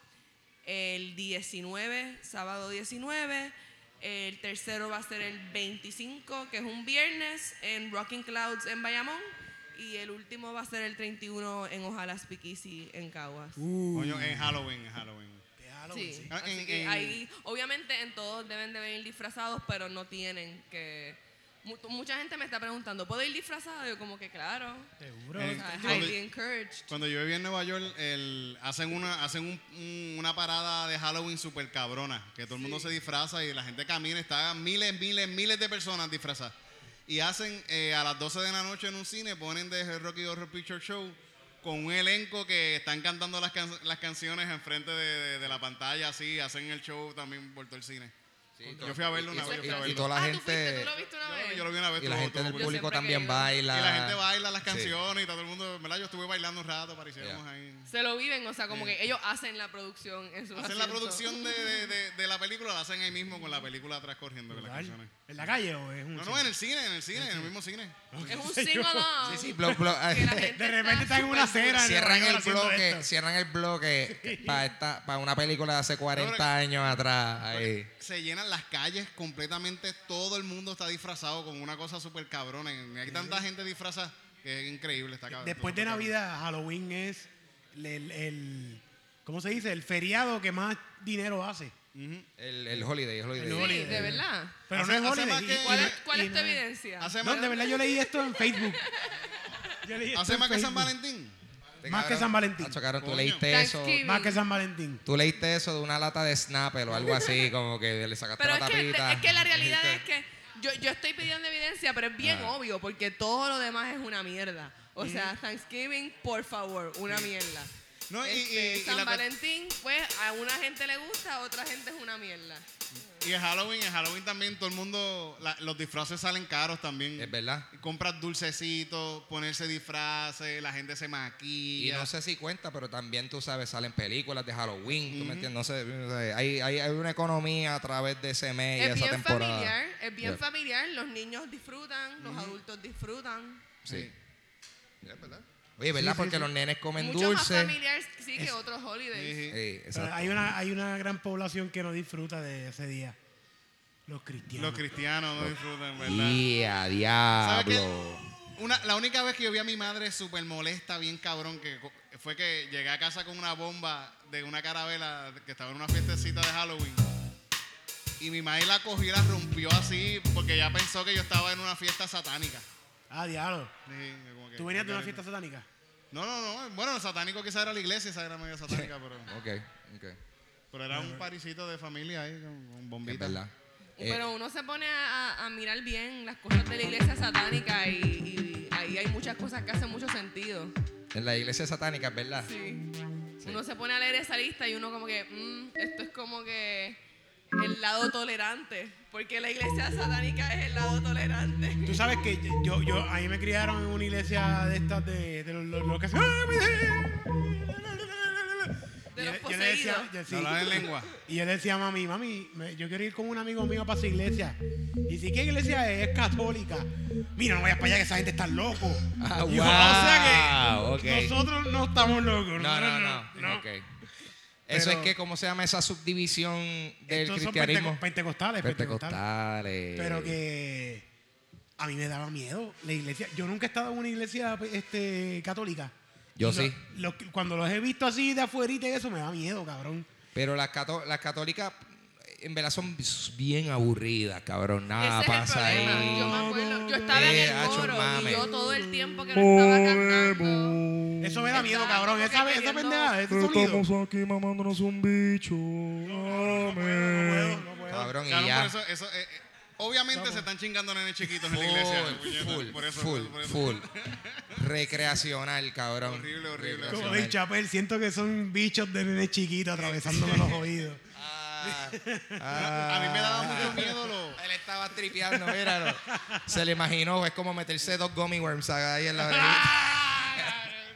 El 19, sábado 19. El tercero va a ser el 25, que es un viernes, en Rocking Clouds en Bayamón. Y el último va a ser el 31 en Ojalá Speakeasy en Caguas. Coño, en Halloween, en Halloween. Halloween, Sí, sí. Ah, así en- que en- ahí, obviamente en todos deben de venir disfrazados, pero no tienen que mucha gente me está preguntando, ¿puedo ir disfrazado? Yo como que claro. Seguro. Eh, cuando- highly encouraged. Cuando yo vivía en Nueva York, el- hacen una hacen un- un- una parada de Halloween super cabrona, que todo el mundo se disfraza y la gente camina, están miles, miles, miles de personas disfrazadas. Y hacen eh, a las 12 de la noche en un cine, ponen de Rocky Horror Picture Show con un elenco que están cantando las, can- las canciones enfrente de, de- de la pantalla, así, hacen el show también por todo el cine. Yo fui a verlo una y- vez, yo y- verlo. y toda la ah, gente ¿Tú lo viste una Yo, vez? yo lo vi una vez. y la gente del Yo público también baila. y la gente baila las Sí. canciones y todo el mundo, ¿verdad? Yo estuve bailando un rato, aparecíamos Yeah. ahí. Se lo viven, o sea, como Sí. que ellos hacen la producción en su Hacen la producción de, de- de- de la película, la hacen ahí mismo con la película atrás corriendo las canciones. ¿En la calle o es un No, no, en el cine, en el cine, en el mismo cine. Es un Sí, sing yo- along. Sí, sí, blo- blo- que la gente De repente están en una acera. cierran el bloque, cierran el bloque para esta, para una película de hace 40 años atrás. Ahí. Se llenan las calles completamente, todo el mundo está disfrazado con una cosa súper cabrona. y Hay tanta gente disfrazada que es increíble. Está cabrón. Después de Navidad, Halloween es el, el- ¿cómo se dice? El feriado que más dinero hace. El, el holiday, el holiday. El Sí, holiday. de verdad. Pero Hace- no es holiday. que- ¿Cuál es, cuál es tu evidencia? Hace No, más, de verdad yo leí esto en Facebook. Yo leí esto hace en más que San. Valentín. Más que San Valentín. Nacho, cabrón, tú Coño. leíste eso. Más que San Valentín. Tú leíste eso de una lata de Snapple o algo así, como que le sacaste Pero la es que, tapita. es que la realidad es que yo, yo estoy pidiendo evidencia, pero es bien Ah. obvio, porque todo lo demás es una mierda. O sea, Thanksgiving, por favor, una mierda. No, y, Este, y- y San la- Valentín, pues a una gente le gusta, a otra gente es una mierda. Y en Halloween, en Halloween también todo el mundo, la- los disfraces salen caros también. Es verdad. Compras dulcecitos, ponerse disfraces, la gente se Y maquilla. no sé si cuenta, pero también tú sabes, salen películas de Halloween, ¿tú me entiendes? No sé, no sé, hay, hay, hay una economía a través de ese mes y Es esa bien temporada. familiar, es bien Yeah. familiar, los niños disfrutan, los adultos disfrutan. Sí. Es verdad. Oye, ¿verdad? Sí, Porque sí. los nenes comen Mucho dulce. más familiar sí que otros holidays. Sí, sí. Sí, Pero exacto. hay una, hay una gran población que no disfruta de ese día. Los cristianos. Los cristianos no disfrutan, ¿verdad? Y a ¿Sabes qué? diablo. Una, la única vez que yo vi a mi madre súper molesta, bien cabrón, que co- fue que llegué a casa con una bomba de una carabela que estaba en una fiestecita de Halloween. Y mi madre la cogió y la rompió así porque ya pensó que yo estaba en una fiesta satánica. Ah, diablo. Sí, ¿Tú venías de una fiesta satánica? No, no, no. Bueno, el satánico quizás era la iglesia, esa era medio satánica, pero, Ok, ok. pero era un parisito de familia ahí con, con Es bombitas. verdad. Eh, Pero uno se pone a, a- a mirar bien las cosas de la iglesia satánica y, y ahí hay muchas cosas que hacen mucho sentido. en la iglesia satánica, verdad. Sí. Uno se pone a leer esa lista y uno como que, mm, esto es como que el lado tolerante, porque la iglesia satánica es el lado tolerante. Tú sabes que yo, yo, a mí me criaron en una iglesia de estas de, de los, los- los que hacen- De Y los yo- yo le decía- poseídos. yo- sí. Hablar en lengua. Y yo le decía a mami, mami, me- yo quiero ir con un amigo mío para su iglesia. Y si qué iglesia es, es católica. Mira, no vayas para allá que esa gente está loco. Ah, yo, wow, o sea que nosotros no estamos locos. No, no, no. ok. Eso es que, ¿cómo se llama esa subdivisión del Estos son cristianismo? penteco- pentecostales, pentecostales. Pentecostales. Pero que a mí me daba miedo la iglesia. Yo nunca he estado en una iglesia este, católica. Yo lo- sí. lo- cuando los he visto así de afuerita y eso, me da miedo, cabrón. Pero las, cató- las católicas, en verdad, son bien aburridas, cabrón. Nada Ese es el pasa problema. ahí. Yo me acuerdo, yo estaba Eh, en el hacho, coro mame. y yo todo el tiempo que lo estaba cantando. Eso me da miedo, cabrón. como que Esa, esa queriendo- pendeja, ese sonido. aquí mamándonos un bicho. No puedo, no puedo. Cabrón, y Claro, ya. por eso, eso, eh, eh, obviamente se están chingando nenes chiquitos en la iglesia. Full, puñeta, full, por eso, full, por eso. full. Recreacional, cabrón. Horrible, horrible. Como Recreacional. Dave Chappelle, siento que son bichos de nene chiquito atravesándome los oídos. Ah, A mí me daba mucho miedo lo. Él estaba tripeando, míralo. Se le imaginó, es como meterse dos gummy worms ahí en la orejita.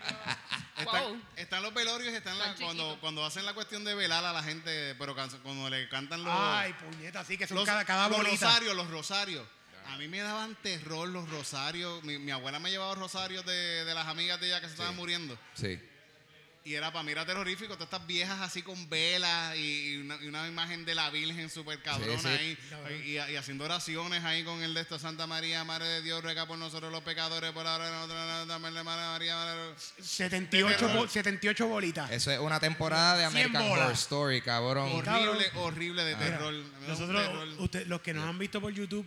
Están, Wow. están los velorios, están la- cuando, cuando hacen la cuestión de velar a la gente, pero cuando le cantan los, Ay, puñeta, sí, que son los, cada, cada los bolita. rosarios, los rosarios. A mí me daban terror los rosarios. Mi, mi abuela me llevaba rosarios de, de las amigas de ella que se estaban muriendo. Sí. Y era para mí era terrorífico, todas estas viejas así con velas y, y una, imagen de la Virgen súper cabrona Sí, sí. ahí. Y, y haciendo oraciones ahí con el de esto, Santa María, Madre de Dios, ruega por nosotros los pecadores, por ahora nosotros, Madre María, Madre- 78, bo- 78 bolitas. Eso es una temporada de 100 American. Horror Story, cabrón. Horrible, horrible de terror. Nosotros, terror. usted- los que nos han visto por YouTube,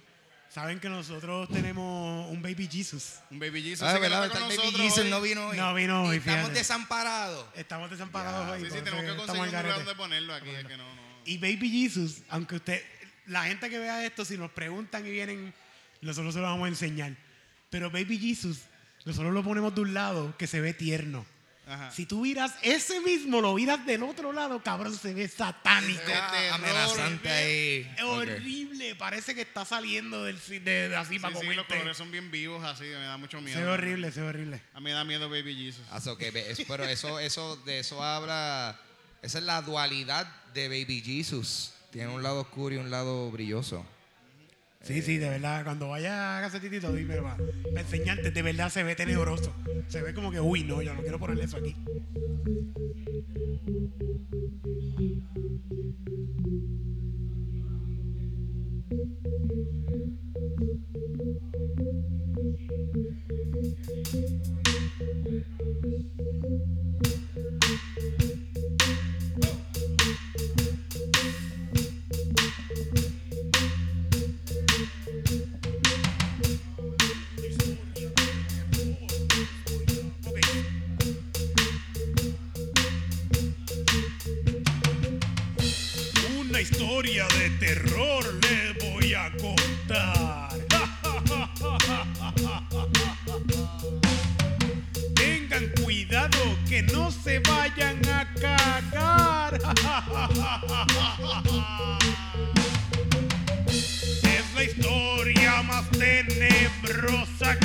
Saben que nosotros tenemos un baby Jesus. Un Baby Jesus Ah, ¿verdad? Está el Baby Jesus hoy. no vino hoy. No vino hoy, Estamos fíjate. desamparados. Estamos desamparados Ya. hoy. Sí, sí, tenemos que conseguir un lugar donde ponerlo aquí. Es que no, no. Y Baby Jesus, aunque usted, la gente que vea esto, si nos preguntan y vienen, nosotros se lo vamos a enseñar. Pero Baby Jesus, nosotros lo ponemos de un lado que se ve tierno. Ajá. Si tú miras ese mismo, lo miras del otro lado, cabrón, se ve satánico. Se ve Ah, amenazante ahí. Es horrible, parece que está saliendo del de, de así Sí, para sí, los colores son bien vivos así, me da mucho miedo. se ve horrible, se ve horrible. A mí me da miedo Baby Jesus. Ah, es- pero eso, eso, de eso habla. Esa es la dualidad de Baby Jesus. Tiene un lado oscuro y un lado brilloso. Sí, sí, de verdad. Cuando vaya a Gacetitito, dime, va. Para enseñarte, de verdad se ve tenebroso. Se ve como que, uy, no, yo no quiero ponerle eso aquí. Historia de terror le voy a contar. Tengan cuidado que no se vayan a cagar. Es la historia más tenebrosa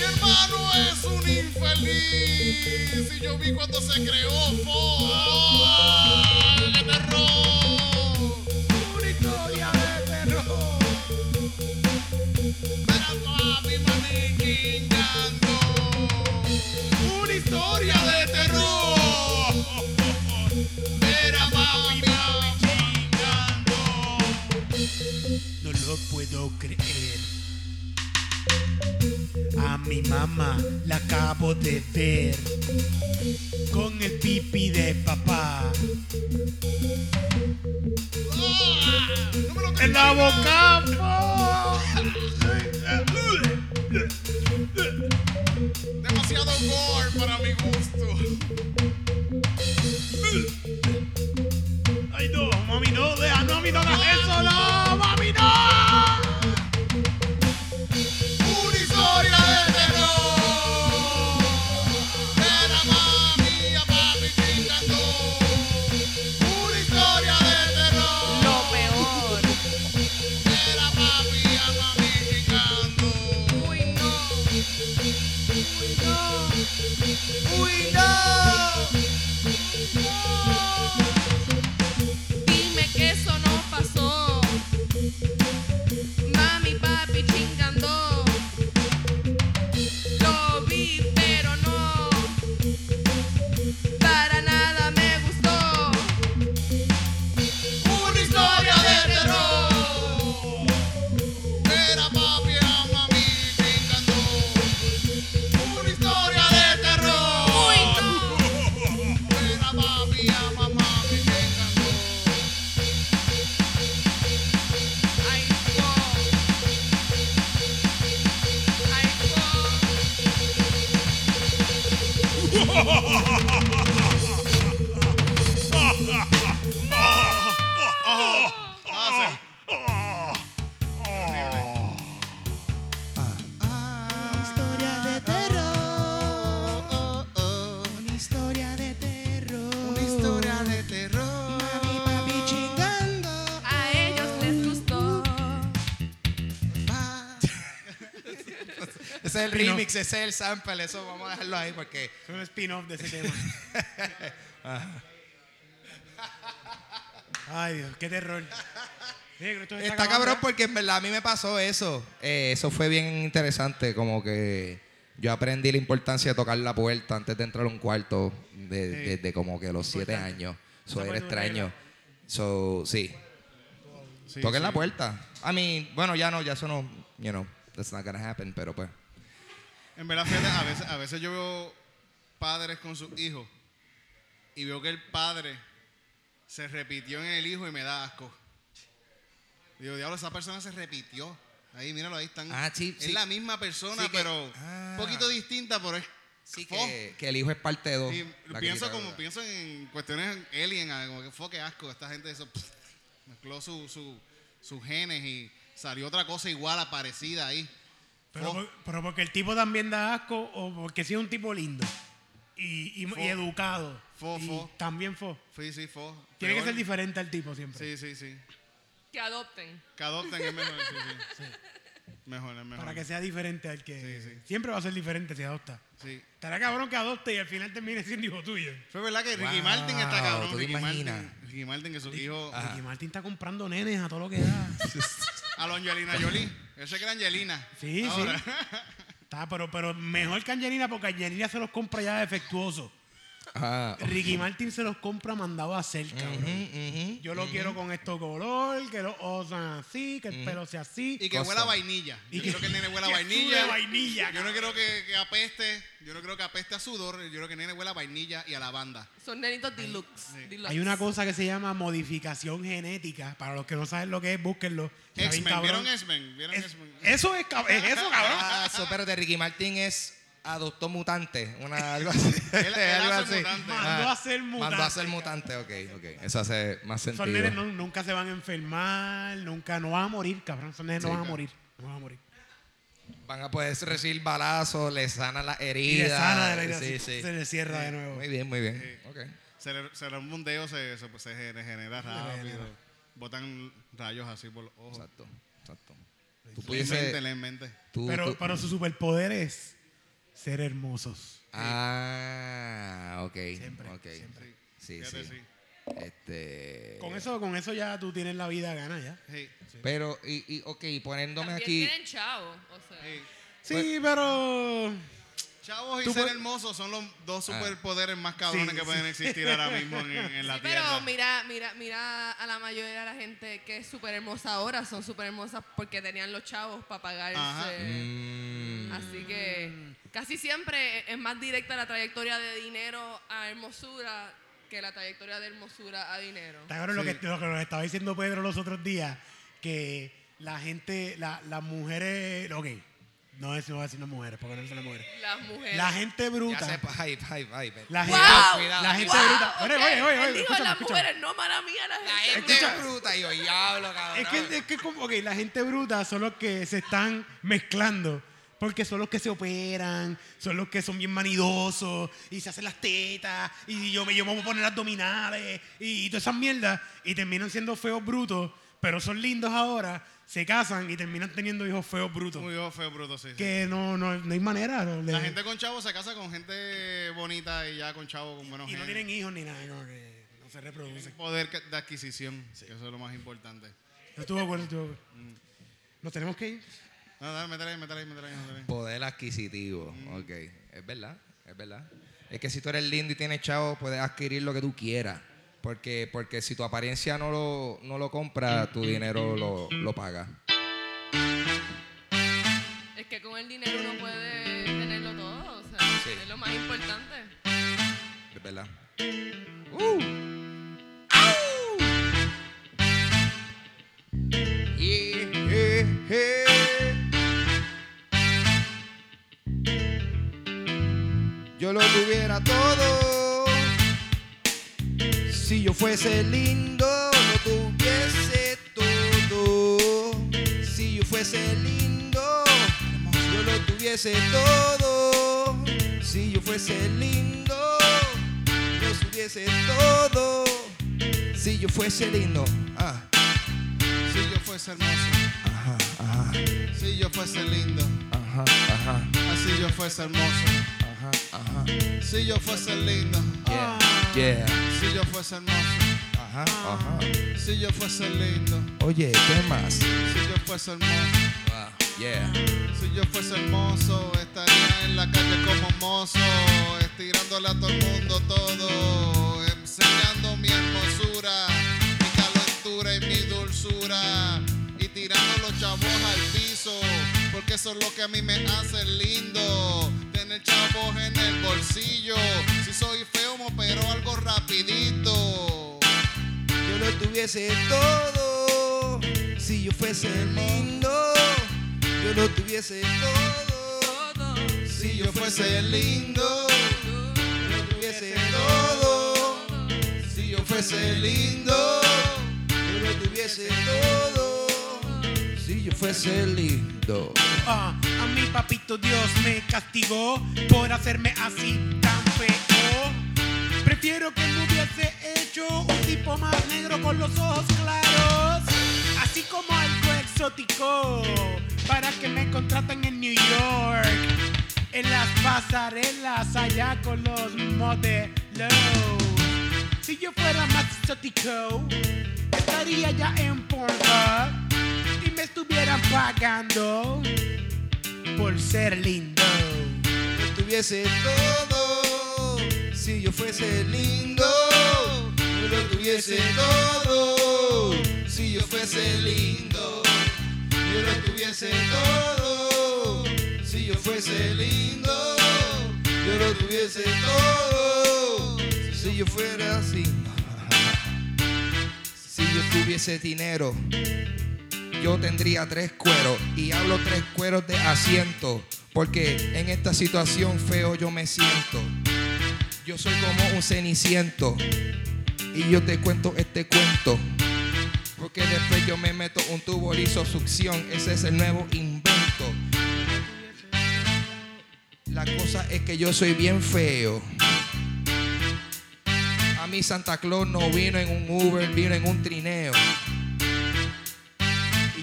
Mi hermano es un infeliz. Y yo vi cuando se creó ¡Oh, mamá la acabo de ver con el pipi de papá Ah, en la boca. El remix, ese es el sample. Eso vamos a dejarlo ahí porque. Es un spin-off de ese tema. Ay, Dios, qué terror. Negro, esto Está cabrón porque en verdad a mí me pasó eso. Eh, eso fue bien interesante. Como que yo aprendí la importancia de tocar la puerta antes de entrar a un cuarto de- Sí. desde como que los siete Importante. años. Eso era extraño. So, sí. Sí, Toquen sí. la puerta. A mí, bueno, ya no, ya eso no, you know, that's not gonna happen, pero pues. En verdad, fíjate, a veces, a veces yo veo padres con sus hijos y veo que el padre se repitió en el hijo y me da asco. Digo, diablo, esa persona se repitió. Ahí, míralo, ahí están. Ah, sí, es sí. la misma persona, Sí que- pero Ah. un poquito distinta, pero es. Sí, que, que el hijo es parte de dos. Y pienso como pienso en cuestiones alien, ah, como que fue que asco, esta gente eso pff, mezcló su, su- sus genes y salió otra cosa igual, parecida ahí. Pero, Fo. por- pero porque el tipo también da asco o porque sí es un tipo lindo y, y- Fo. y educado. Fo, y fo. También fue. Sí, sí, fue. Tiene que ser diferente al tipo siempre. Sí, sí, sí. Que adopten. Que adopten es mejor, sí, sí. Mejor, es mejor. Para que sea diferente al que. Sí, sí. Siempre va a ser diferente si adopta. Sí. Estará cabrón que adopte y al final termine siendo hijo tuyo. Fue verdad que Ricky Wow, Martin está cabrón. ¿tú te Ricky Martin, imaginas? Ricky Martin, que su hijo. Ajá. Ricky Martin está comprando nenes a todo lo que da. A la Angelina Jolie. Él se cree Angelina. Sí, Ahora. sí. Está, pero, pero mejor que Angelina porque Angelina se los compra ya defectuoso. Ah, Ricky Martin se los compra mandado a hacer, cabrón. Yo lo quiero con esto color, que los ojos sean así, que el pelo sea así. Y que Cosa. huela a vainilla. Y Yo que- quiero que el nene huela a vainilla. vainilla, Yo no quiero que, que apeste. Yo no creo que apeste a sudor. Yo quiero que el nene huela a vainilla y a lavanda. Son nenitos deluxe. deluxe. Hay una cosa que se llama modificación genética. Para los que no saben lo que es, búsquenlo. X-Men. cabrón. ¿Vieron X-Men? ¿Vieron Es- X-Men? eso es, es eso, cabrón. Ah, pero de Ricky Martin es adoptó mutante, una, algo así. Él- él algo hace así. mutante. Mandó a ser mutante. Mandó a ser mutante, ok, ok. Eso hace más sentido. Esos nenes no- nunca se van a enfermar, nunca, no van a morir, cabrón. Esos nenes no Sí, van a morir. No van a morir. Van a poder recibir balazos, les sana las heridas. le sana de la herida, sí, se- sí. se le cierra de nuevo. Muy bien, muy bien. Ok. Se le, se le un bundeo, se, se, se regenera rápido. Botan rayos así por los ojos. Exacto, exacto. Tú pudiese... lentamente. tú- Pero, tú- pero su superpoder es ser hermosos. Ah, ok. Siempre, ok. siempre. Sí, sí. sí. Este... Con eso, con eso ya tú tienes la vida gana ya. Sí, Pero, y, y, ok, poniéndome También aquí... tienen chavo. O sea, sí. Sí, pero Chavos y Tú ser puedes- hermosos son los dos Ah. superpoderes más cabrones Sí, que pueden existir ahora mismo en, en la Sí, tierra. pero mira, mira, mira a la mayoría de la gente que es súper hermosa ahora, son súper hermosas porque tenían los chavos para pagarse. Casi siempre es más directa la trayectoria de dinero a hermosura que la trayectoria de hermosura a dinero. está cabrón lo, Sí. que, lo que nos estaba diciendo Pedro los otros días, que la gente, la- las mujeres, ok, no es no voy a decir las mujeres, porque no son las mujeres. Las mujeres. La gente ya bruta. sepa, ay, ay, ay. La ¡Wow! gente, Cuidado. la gente ¡Wow! bruta. Oye, Ok, oye, oye, oye, dijo escúchame, las mujeres, no mala mía, la gente. La gente bruta y yo, diablo, cabrón. Es que, es que como, ok, la gente bruta son los que se están mezclando. Porque son los que se operan, son los que son bien manidosos y se hacen las tetas y yo me, yo me voy a poner abdominales y, todas esas mierdas y terminan siendo feos brutos, pero son lindos ahora, se casan y terminan teniendo hijos feos brutos. Muy ojo, feo, bruto, sí. sí. Que no, no, no hay manera. no, de- La gente con chavo se casa con gente bonita y ya con chavo con buenos y no genes. tienen hijos ni nada, como que no se reproducen. Poder que- de adquisición, que eso es lo más importante. Estuvo bueno, estuvo bueno. Nos tenemos que ir. No, dale, métele ahí, métele ahí, métele ahí. Poder adquisitivo, ok. Es verdad, es verdad. Es que si tú eres lindo y tienes chavo, puedes adquirir lo que tú quieras. Porque, porque si tu apariencia no lo, no lo compra, tu dinero lo, lo paga. Es que con el dinero uno puede tenerlo todo, o sea, Sí. es lo más importante. Es verdad. Yeah, yeah, yeah. Yo lo tuviera todo. Si yo fuese lindo, lo tuviese todo. Si yo fuese lindo, yo lo tuviese todo. Si yo fuese lindo, yo tuviese todo. Si yo fuese lindo, ah, Si yo fuese hermoso, ajá, ajá, si yo fuese lindo, ajá. Ajá, ajá, Así yo fuese hermoso. Ajá, ajá. Si yo fuese lindo. Yeah, yeah. Si yo fuese hermoso. Ajá, ajá. Si yo fuese lindo. Oye, ¿qué más? Si yo fuese hermoso. Ah, yeah. Si yo fuese hermoso, estaría en la calle como mozo, estirándole a todo el mundo todo, enseñando mi hermosura, mi calentura y mi dulzura, y tirando los chavos al piso, porque eso es lo que a mí me hace lindo, tener chavos en el bolsillo, si soy feo me opero algo rapidito. Yo lo tuviese todo si yo fuese lindo. Yo lo tuviese todo si yo fuese lindo. Yo lo tuviese todo si yo fuese lindo. Yo lo tuviese todo si yo fuese lindo. Ah, a mi papito Dios me castigó por hacerme así tan feo. Prefiero que me hubiese hecho un tipo más negro con los ojos claros. Así como algo exótico para que me contraten en New York. En las pasarelas allá con los modelos. Si yo fuera más exótico, estaría ya en Pornhub me estuvieran pagando por ser lindo. Tuviese todo si yo fuese lindo. Lo tuviese todo si yo fuese lindo. Yo lo tuviese todo si yo fuese lindo. Yo lo tuviese todo si yo fuera así. Si yo tuviese dinero, yo tendría tres cueros y hablo tres cueros de asiento porque en esta situación feo yo me siento. Yo soy como un ceniciento y yo te cuento este cuento porque después yo me meto un tubo liso succión, ese es el nuevo invento. La cosa es que yo soy bien feo. A mí Santa Claus no vino en un Uber, vino en un trineo.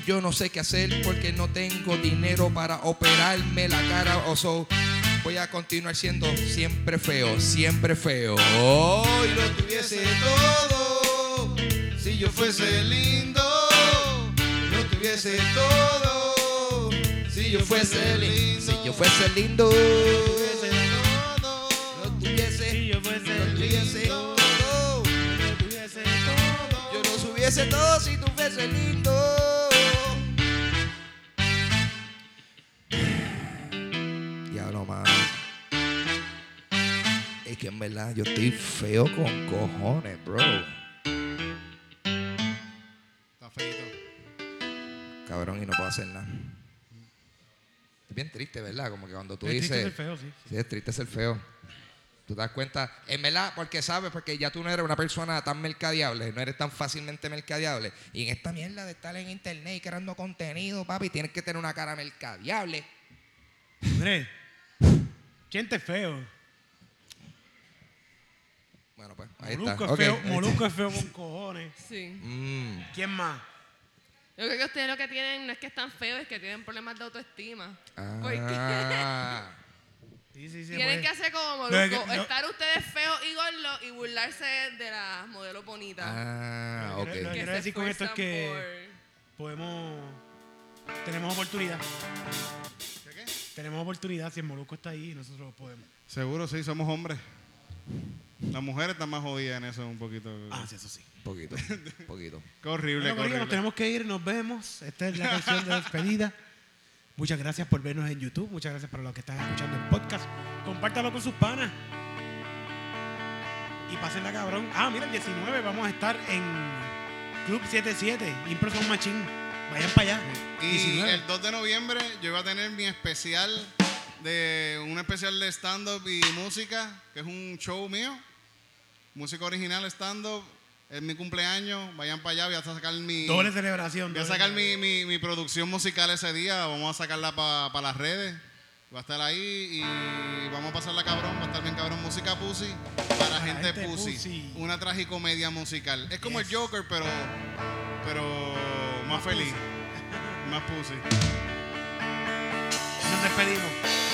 Yo no sé qué hacer porque no tengo dinero para operarme la cara. O so, voy a continuar siendo siempre feo, siempre feo. Hoy lo tuviese todo. Si yo fuese lindo, lo tuviese todo. Si yo fuese lindo, si yo fuese lindo, Tuviese lo tuviese, Si yo fuese tuviese lindo, yo tuviese lo subiese todo si tú fuese lindo. Es que en verdad yo estoy feo con cojones, bro. Está feito. Cabrón, y no puedo hacer nada. Es bien triste, ¿verdad? Como que cuando tú Es triste dices. ser feo, sí. Sí, es triste ser feo. Tú te das cuenta, en verdad, porque sabes, porque ya tú no eres una persona tan mercadeable, no eres tan fácilmente mercadeable. Y en esta mierda de estar en internet y creando contenido, papi, tienes que tener una cara mercadeable. Hombre, gente feo. Bueno, pues ahí Molusco está. es feo. Molusco es feo con cojones. Sí. Mm, ¿Quién más? Yo creo que ustedes lo que tienen no es que están feos, es que tienen problemas de autoestima. Porque ah, Sí, sí, sí. tienen pues. que hacer como No, Molusco, no- estar ustedes feos y gordos y burlarse de las modelos bonitas. ah, Lo ok. que- lo que quiero decir con esto es que podemos. Tenemos oportunidad. ¿Qué, qué? Tenemos oportunidad. Si el Molusco está ahí, nosotros podemos. Seguro, sí, somos hombres. Las mujeres están más jodidas en eso un poquito. Ah, sí, eso sí. Poquito, poquito. Qué horrible, Bueno, nos horrible. tenemos que ir, nos vemos. Esta es la canción de despedida. Muchas gracias por vernos en YouTube. Muchas gracias para los que están escuchando el podcast. Compártalo con sus panas. Y pásenla, cabrón. Ah, mira, el 19 vamos a estar en Club 77, Impro Machine. Vayan para allá. Y 19. el 2 de noviembre yo iba a tener mi especial de un especial de stand-up y música, que es un show mío. Música original, stand-up. Es mi cumpleaños. Vayan para allá. Voy a sacar mi. Doble celebración. Voy a sacar mi, mi, mi producción musical ese día. Vamos a sacarla para las redes. Va a estar ahí y vamos a pasarla cabrón. Va a estar bien cabrón. Música pussy para, Para gente, gente pussy. pussy. Una tragicomedia musical. Es como Yes. el Joker, pero, pero más feliz. Más pussy. Nos despedimos.